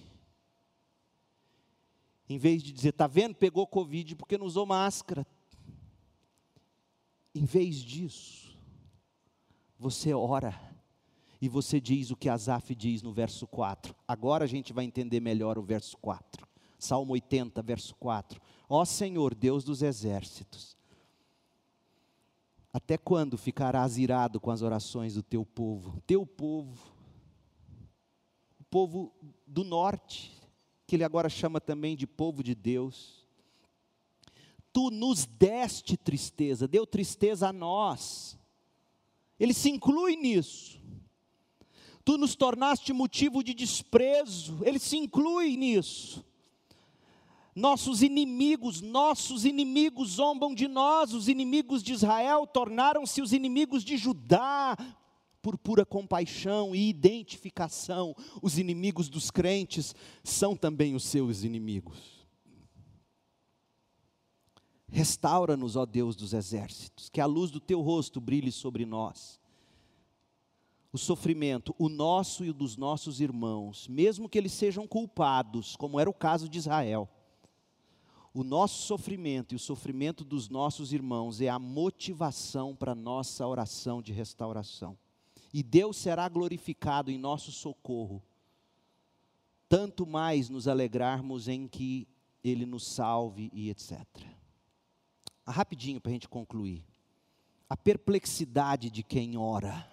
em vez de dizer, está vendo, pegou Covid porque não usou máscara, em vez disso, você ora e você diz o que Asaf diz no verso 4. Agora a gente vai entender melhor o verso 4. Salmo 80, verso 4. Ó Senhor, Deus dos exércitos, até quando ficarás irado com as orações do teu povo? Teu povo, o povo do norte, que ele agora chama também de povo de Deus tu nos deste tristeza, deu tristeza a nós. Ele se inclui nisso. Tu nos tornaste motivo de desprezo, ele se inclui nisso. Nossos inimigos, nossos inimigos zombam de nós, os inimigos de Israel tornaram-se os inimigos de Judá, por pura compaixão e identificação. Os inimigos dos crentes são também os seus inimigos. Restaura-nos, ó Deus dos exércitos, que a luz do teu rosto brilhe sobre nós. O sofrimento, o nosso e o dos nossos irmãos, mesmo que eles sejam culpados, como era o caso de Israel, o nosso sofrimento e o sofrimento dos nossos irmãos é a motivação para nossa oração de restauração. E Deus será glorificado em nosso socorro, tanto mais nos alegrarmos em que Ele nos salve e etc. Ah, rapidinho para a gente concluir. A perplexidade de quem ora.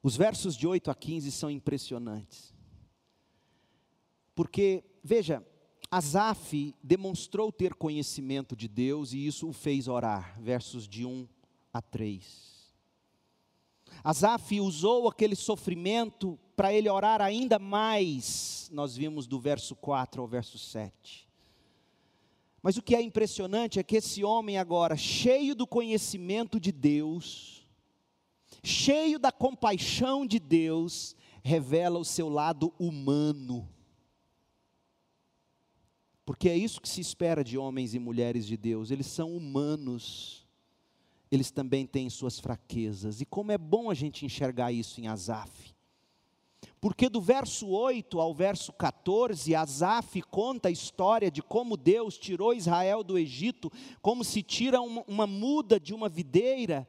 Os versos de 8 a 15 são impressionantes. Porque, veja, Asaf demonstrou ter conhecimento de Deus e isso o fez orar. Versos de 1 a 3. Asaf usou aquele sofrimento para ele orar ainda mais, nós vimos do verso 4 ao verso 7. Mas o que é impressionante é que esse homem, agora, cheio do conhecimento de Deus, cheio da compaixão de Deus, revela o seu lado humano. Porque é isso que se espera de homens e mulheres de Deus, eles são humanos, eles também têm suas fraquezas, e como é bom a gente enxergar isso em Asaf. Porque do verso 8 ao verso 14, Asaf conta a história de como Deus tirou Israel do Egito, como se tira uma, uma muda de uma videira,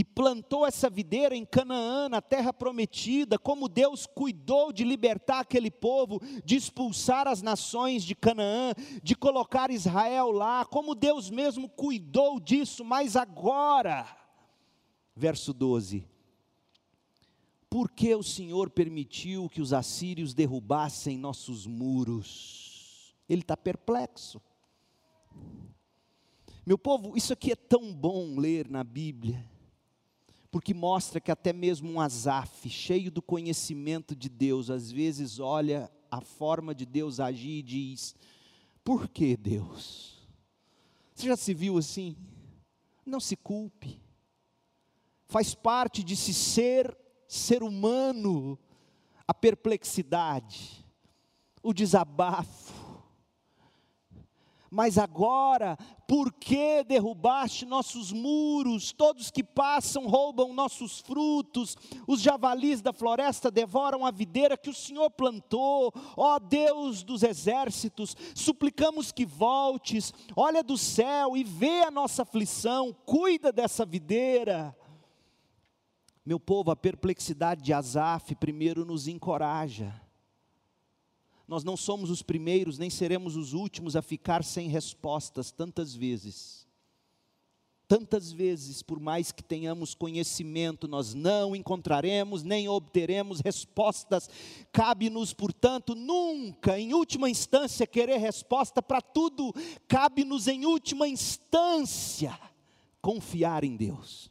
e plantou essa videira em Canaã, na terra prometida, como Deus cuidou de libertar aquele povo, de expulsar as nações de Canaã, de colocar Israel lá, como Deus mesmo cuidou disso, mas agora, verso 12: por que o Senhor permitiu que os assírios derrubassem nossos muros? Ele está perplexo. Meu povo, isso aqui é tão bom ler na Bíblia, porque mostra que até mesmo um Asaf, cheio do conhecimento de Deus, às vezes olha a forma de Deus agir e diz: Por que Deus? Você já se viu assim? Não se culpe. Faz parte de se ser ser humano a perplexidade, o desabafo. Mas agora, por que derrubaste nossos muros? Todos que passam roubam nossos frutos, os javalis da floresta devoram a videira que o Senhor plantou. Ó Deus dos exércitos, suplicamos que voltes, olha do céu e vê a nossa aflição, cuida dessa videira. Meu povo, a perplexidade de Asaf primeiro nos encoraja. Nós não somos os primeiros, nem seremos os últimos a ficar sem respostas tantas vezes. Tantas vezes, por mais que tenhamos conhecimento, nós não encontraremos nem obteremos respostas. Cabe-nos, portanto, nunca, em última instância, querer resposta para tudo. Cabe-nos, em última instância, confiar em Deus.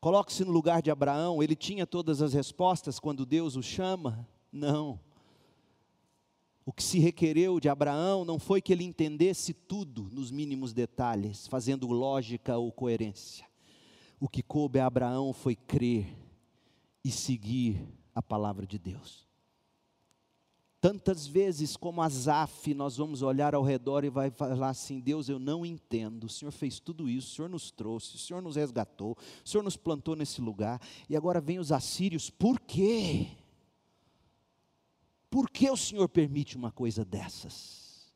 Coloque-se no lugar de Abraão, ele tinha todas as respostas quando Deus o chama? Não. O que se requereu de Abraão não foi que ele entendesse tudo nos mínimos detalhes, fazendo lógica ou coerência. O que coube a Abraão foi crer e seguir a palavra de Deus. Tantas vezes como Asaf, nós vamos olhar ao redor e vai falar assim: Deus, eu não entendo. O Senhor fez tudo isso, o Senhor nos trouxe, o Senhor nos resgatou, o Senhor nos plantou nesse lugar, e agora vem os assírios, por quê? Por que o Senhor permite uma coisa dessas?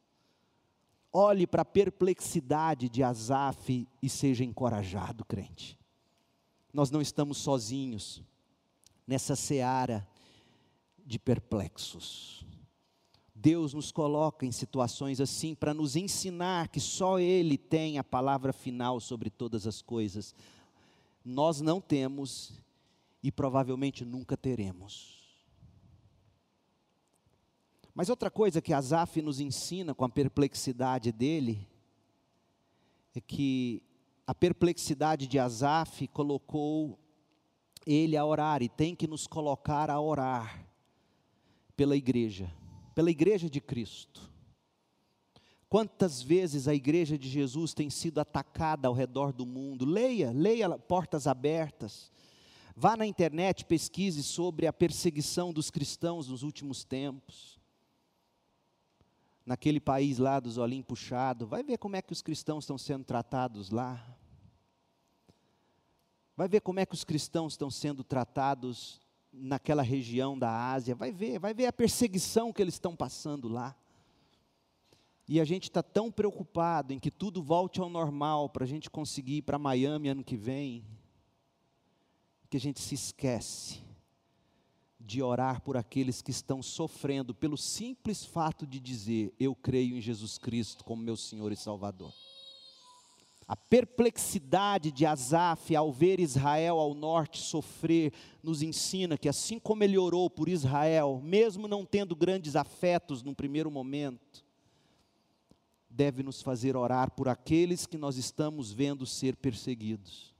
Olhe para a perplexidade de Asaf e seja encorajado, crente. Nós não estamos sozinhos nessa seara de perplexos. Deus nos coloca em situações assim para nos ensinar que só Ele tem a palavra final sobre todas as coisas. Nós não temos e provavelmente nunca teremos. Mas outra coisa que Asaf nos ensina com a perplexidade dele é que a perplexidade de Asaf colocou ele a orar e tem que nos colocar a orar pela igreja pela igreja de Cristo. Quantas vezes a igreja de Jesus tem sido atacada ao redor do mundo? Leia, leia Portas Abertas. Vá na internet, pesquise sobre a perseguição dos cristãos nos últimos tempos. Naquele país lá dos olhinhos puxados, vai ver como é que os cristãos estão sendo tratados lá. Vai ver como é que os cristãos estão sendo tratados naquela região da Ásia, vai ver, vai ver a perseguição que eles estão passando lá. E a gente está tão preocupado em que tudo volte ao normal para a gente conseguir ir para Miami ano que vem, que a gente se esquece de orar por aqueles que estão sofrendo pelo simples fato de dizer: Eu creio em Jesus Cristo como meu Senhor e Salvador. A perplexidade de Asaf ao ver Israel ao norte sofrer, nos ensina que assim como ele orou por Israel, mesmo não tendo grandes afetos no primeiro momento, deve nos fazer orar por aqueles que nós estamos vendo ser perseguidos.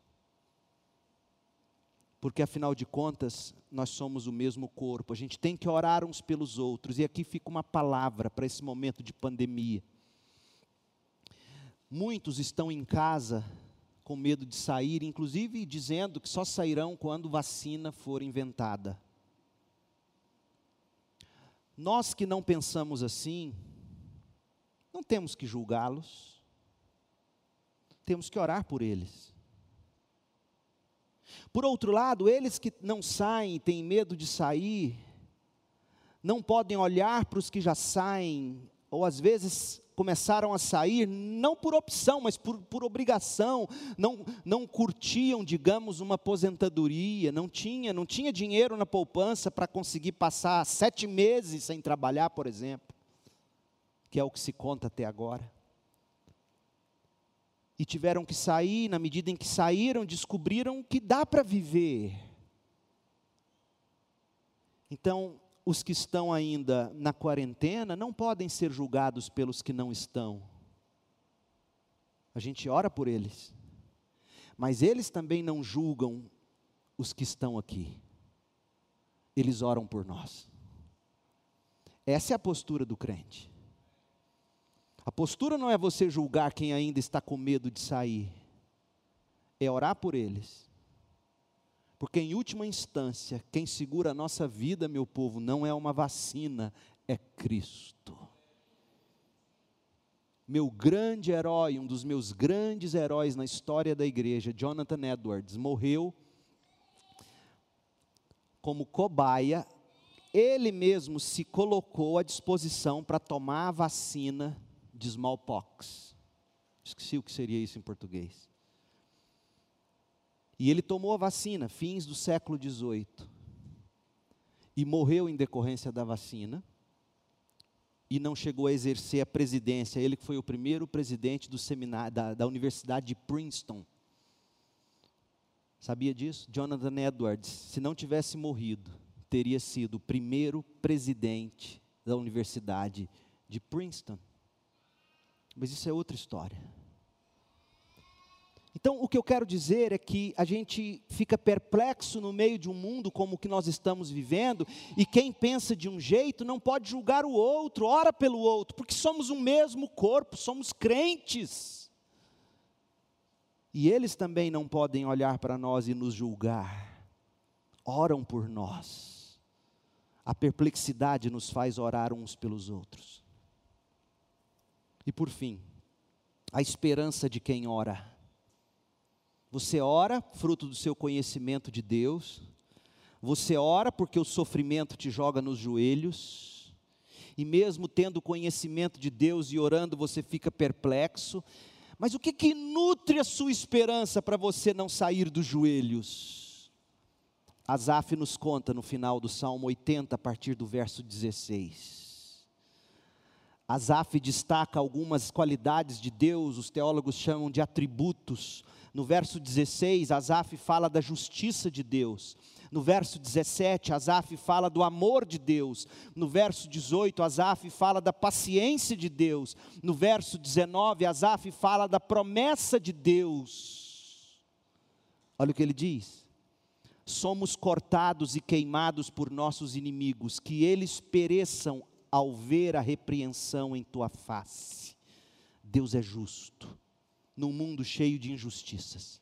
Porque afinal de contas, nós somos o mesmo corpo, a gente tem que orar uns pelos outros, e aqui fica uma palavra para esse momento de pandemia Muitos estão em casa com medo de sair, inclusive dizendo que só sairão quando vacina for inventada. Nós que não pensamos assim, não temos que julgá-los, temos que orar por eles. Por outro lado, eles que não saem, têm medo de sair, não podem olhar para os que já saem, ou às vezes começaram a sair, não por opção, mas por, por obrigação, não, não curtiam, digamos, uma aposentadoria, não tinha, não tinha dinheiro na poupança para conseguir passar sete meses sem trabalhar, por exemplo, que é o que se conta até agora. E tiveram que sair, na medida em que saíram, descobriram que dá para viver. Então, os que estão ainda na quarentena não podem ser julgados pelos que não estão. A gente ora por eles, mas eles também não julgam os que estão aqui. Eles oram por nós. Essa é a postura do crente. A postura não é você julgar quem ainda está com medo de sair, é orar por eles. Porque, em última instância, quem segura a nossa vida, meu povo, não é uma vacina, é Cristo. Meu grande herói, um dos meus grandes heróis na história da igreja, Jonathan Edwards, morreu como cobaia, ele mesmo se colocou à disposição para tomar a vacina de smallpox. Esqueci o que seria isso em português. E ele tomou a vacina, fins do século XVIII. E morreu em decorrência da vacina. E não chegou a exercer a presidência. Ele que foi o primeiro presidente do seminário, da, da Universidade de Princeton. Sabia disso? Jonathan Edwards, se não tivesse morrido, teria sido o primeiro presidente da Universidade de Princeton. Mas isso é outra história. Então, o que eu quero dizer é que a gente fica perplexo no meio de um mundo como o que nós estamos vivendo, e quem pensa de um jeito não pode julgar o outro, ora pelo outro, porque somos um mesmo corpo, somos crentes. E eles também não podem olhar para nós e nos julgar, oram por nós. A perplexidade nos faz orar uns pelos outros. E por fim, a esperança de quem ora. Você ora, fruto do seu conhecimento de Deus. Você ora porque o sofrimento te joga nos joelhos. E mesmo tendo conhecimento de Deus e orando, você fica perplexo. Mas o que, que nutre a sua esperança para você não sair dos joelhos? Asaf nos conta no final do Salmo 80, a partir do verso 16. Asaf destaca algumas qualidades de Deus, os teólogos chamam de atributos no verso 16, Asaf fala da justiça de Deus. No verso 17, Asaf fala do amor de Deus. No verso 18, Asaf fala da paciência de Deus. No verso 19, Asaf fala da promessa de Deus. Olha o que ele diz: Somos cortados e queimados por nossos inimigos, que eles pereçam ao ver a repreensão em tua face. Deus é justo num mundo cheio de injustiças.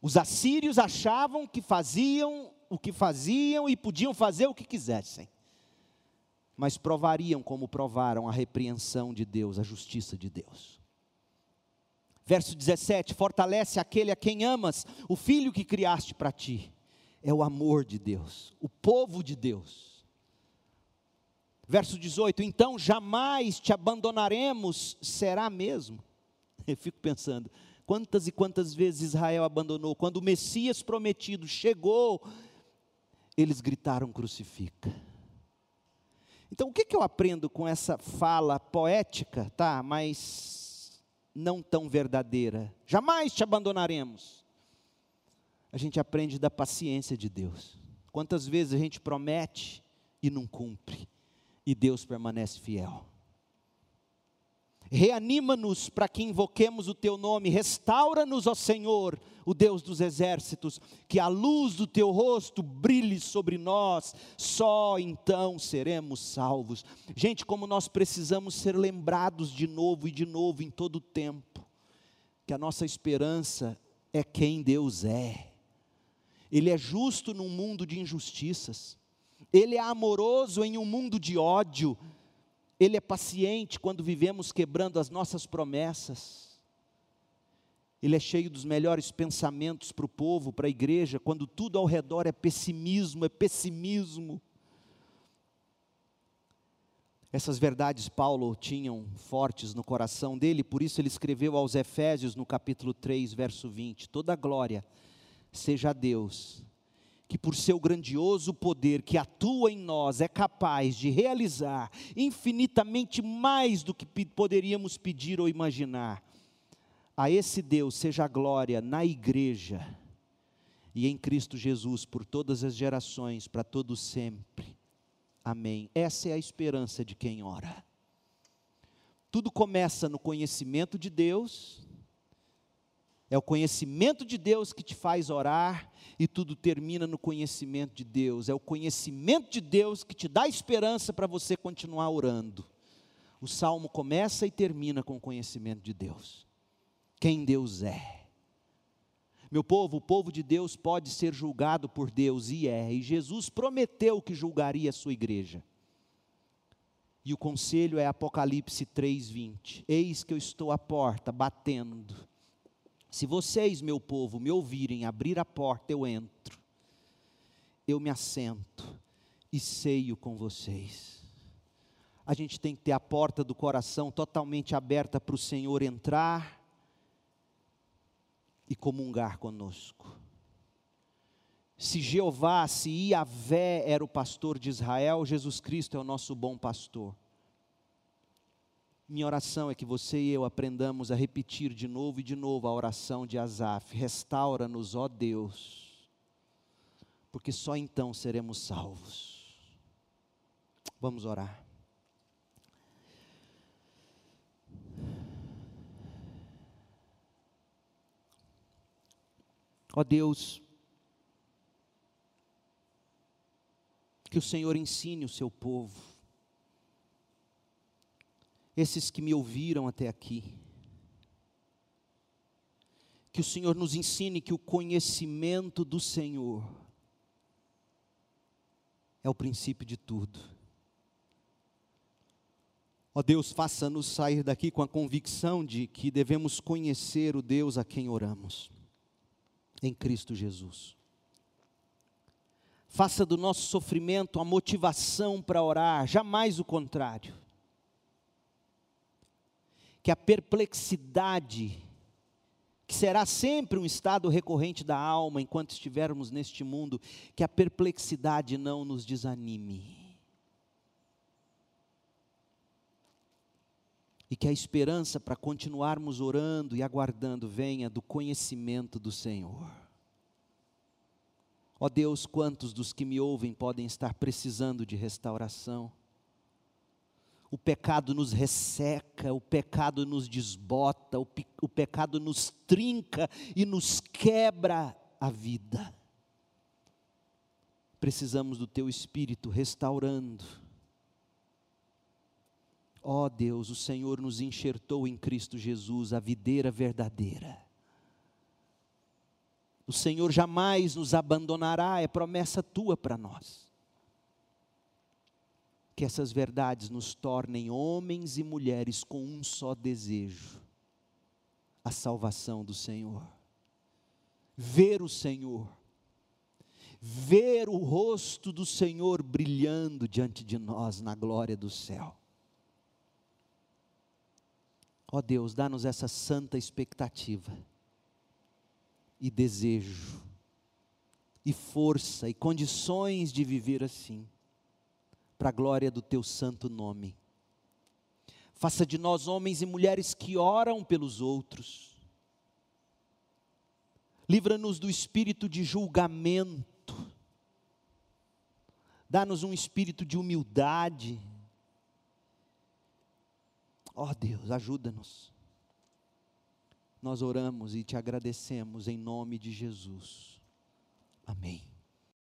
Os assírios achavam que faziam o que faziam e podiam fazer o que quisessem, mas provariam como provaram a repreensão de Deus, a justiça de Deus. Verso 17: Fortalece aquele a quem amas, o filho que criaste para ti. É o amor de Deus, o povo de Deus. Verso 18: Então jamais te abandonaremos, será mesmo. Eu fico pensando, quantas e quantas vezes Israel abandonou, quando o Messias prometido chegou, eles gritaram: crucifica. Então, o que, que eu aprendo com essa fala poética, tá? Mas não tão verdadeira. Jamais te abandonaremos. A gente aprende da paciência de Deus. Quantas vezes a gente promete e não cumpre, e Deus permanece fiel. Reanima-nos para que invoquemos o teu nome, restaura-nos, ó Senhor, o Deus dos exércitos, que a luz do teu rosto brilhe sobre nós, só então seremos salvos. Gente, como nós precisamos ser lembrados de novo e de novo em todo o tempo, que a nossa esperança é quem Deus é. Ele é justo num mundo de injustiças, Ele é amoroso em um mundo de ódio, ele é paciente quando vivemos quebrando as nossas promessas. Ele é cheio dos melhores pensamentos para o povo, para a igreja, quando tudo ao redor é pessimismo, é pessimismo. Essas verdades Paulo tinham fortes no coração dele, por isso ele escreveu aos Efésios no capítulo 3, verso 20: Toda glória seja a Deus, que por seu grandioso poder que atua em nós é capaz de realizar infinitamente mais do que poderíamos pedir ou imaginar. A esse Deus seja a glória na igreja e em Cristo Jesus por todas as gerações, para todos sempre. Amém. Essa é a esperança de quem ora. Tudo começa no conhecimento de Deus, é o conhecimento de Deus que te faz orar, e tudo termina no conhecimento de Deus. É o conhecimento de Deus que te dá esperança para você continuar orando. O salmo começa e termina com o conhecimento de Deus. Quem Deus é. Meu povo, o povo de Deus pode ser julgado por Deus, e é, e Jesus prometeu que julgaria a sua igreja. E o conselho é Apocalipse 3:20. Eis que eu estou à porta batendo. Se vocês, meu povo, me ouvirem abrir a porta, eu entro. Eu me assento e ceio com vocês. A gente tem que ter a porta do coração totalmente aberta para o Senhor entrar e comungar conosco. Se Jeová, se Iavé era o pastor de Israel, Jesus Cristo é o nosso bom pastor. Minha oração é que você e eu aprendamos a repetir de novo e de novo a oração de Asaf: Restaura-nos, ó Deus, porque só então seremos salvos. Vamos orar. Ó Deus, que o Senhor ensine o seu povo, esses que me ouviram até aqui, que o Senhor nos ensine que o conhecimento do Senhor é o princípio de tudo. Ó Deus, faça-nos sair daqui com a convicção de que devemos conhecer o Deus a quem oramos em Cristo Jesus. Faça do nosso sofrimento a motivação para orar, jamais o contrário. Que a perplexidade, que será sempre um estado recorrente da alma enquanto estivermos neste mundo, que a perplexidade não nos desanime. e que a esperança para continuarmos orando e aguardando venha do conhecimento do Senhor. Ó Deus, quantos dos que me ouvem podem estar precisando de restauração? O pecado nos resseca, o pecado nos desbota, o, pe o pecado nos trinca e nos quebra a vida. Precisamos do Teu Espírito restaurando Ó oh Deus, o Senhor nos enxertou em Cristo Jesus, a videira verdadeira. O Senhor jamais nos abandonará, é promessa tua para nós. Que essas verdades nos tornem homens e mulheres com um só desejo: a salvação do Senhor. Ver o Senhor, ver o rosto do Senhor brilhando diante de nós na glória do céu. Ó oh Deus, dá-nos essa santa expectativa e desejo, e força e condições de viver assim, para a glória do Teu santo nome. Faça de nós homens e mulheres que oram pelos outros. Livra-nos do espírito de julgamento. Dá-nos um espírito de humildade, Ó oh Deus, ajuda-nos. Nós oramos e te agradecemos em nome de Jesus. Amém.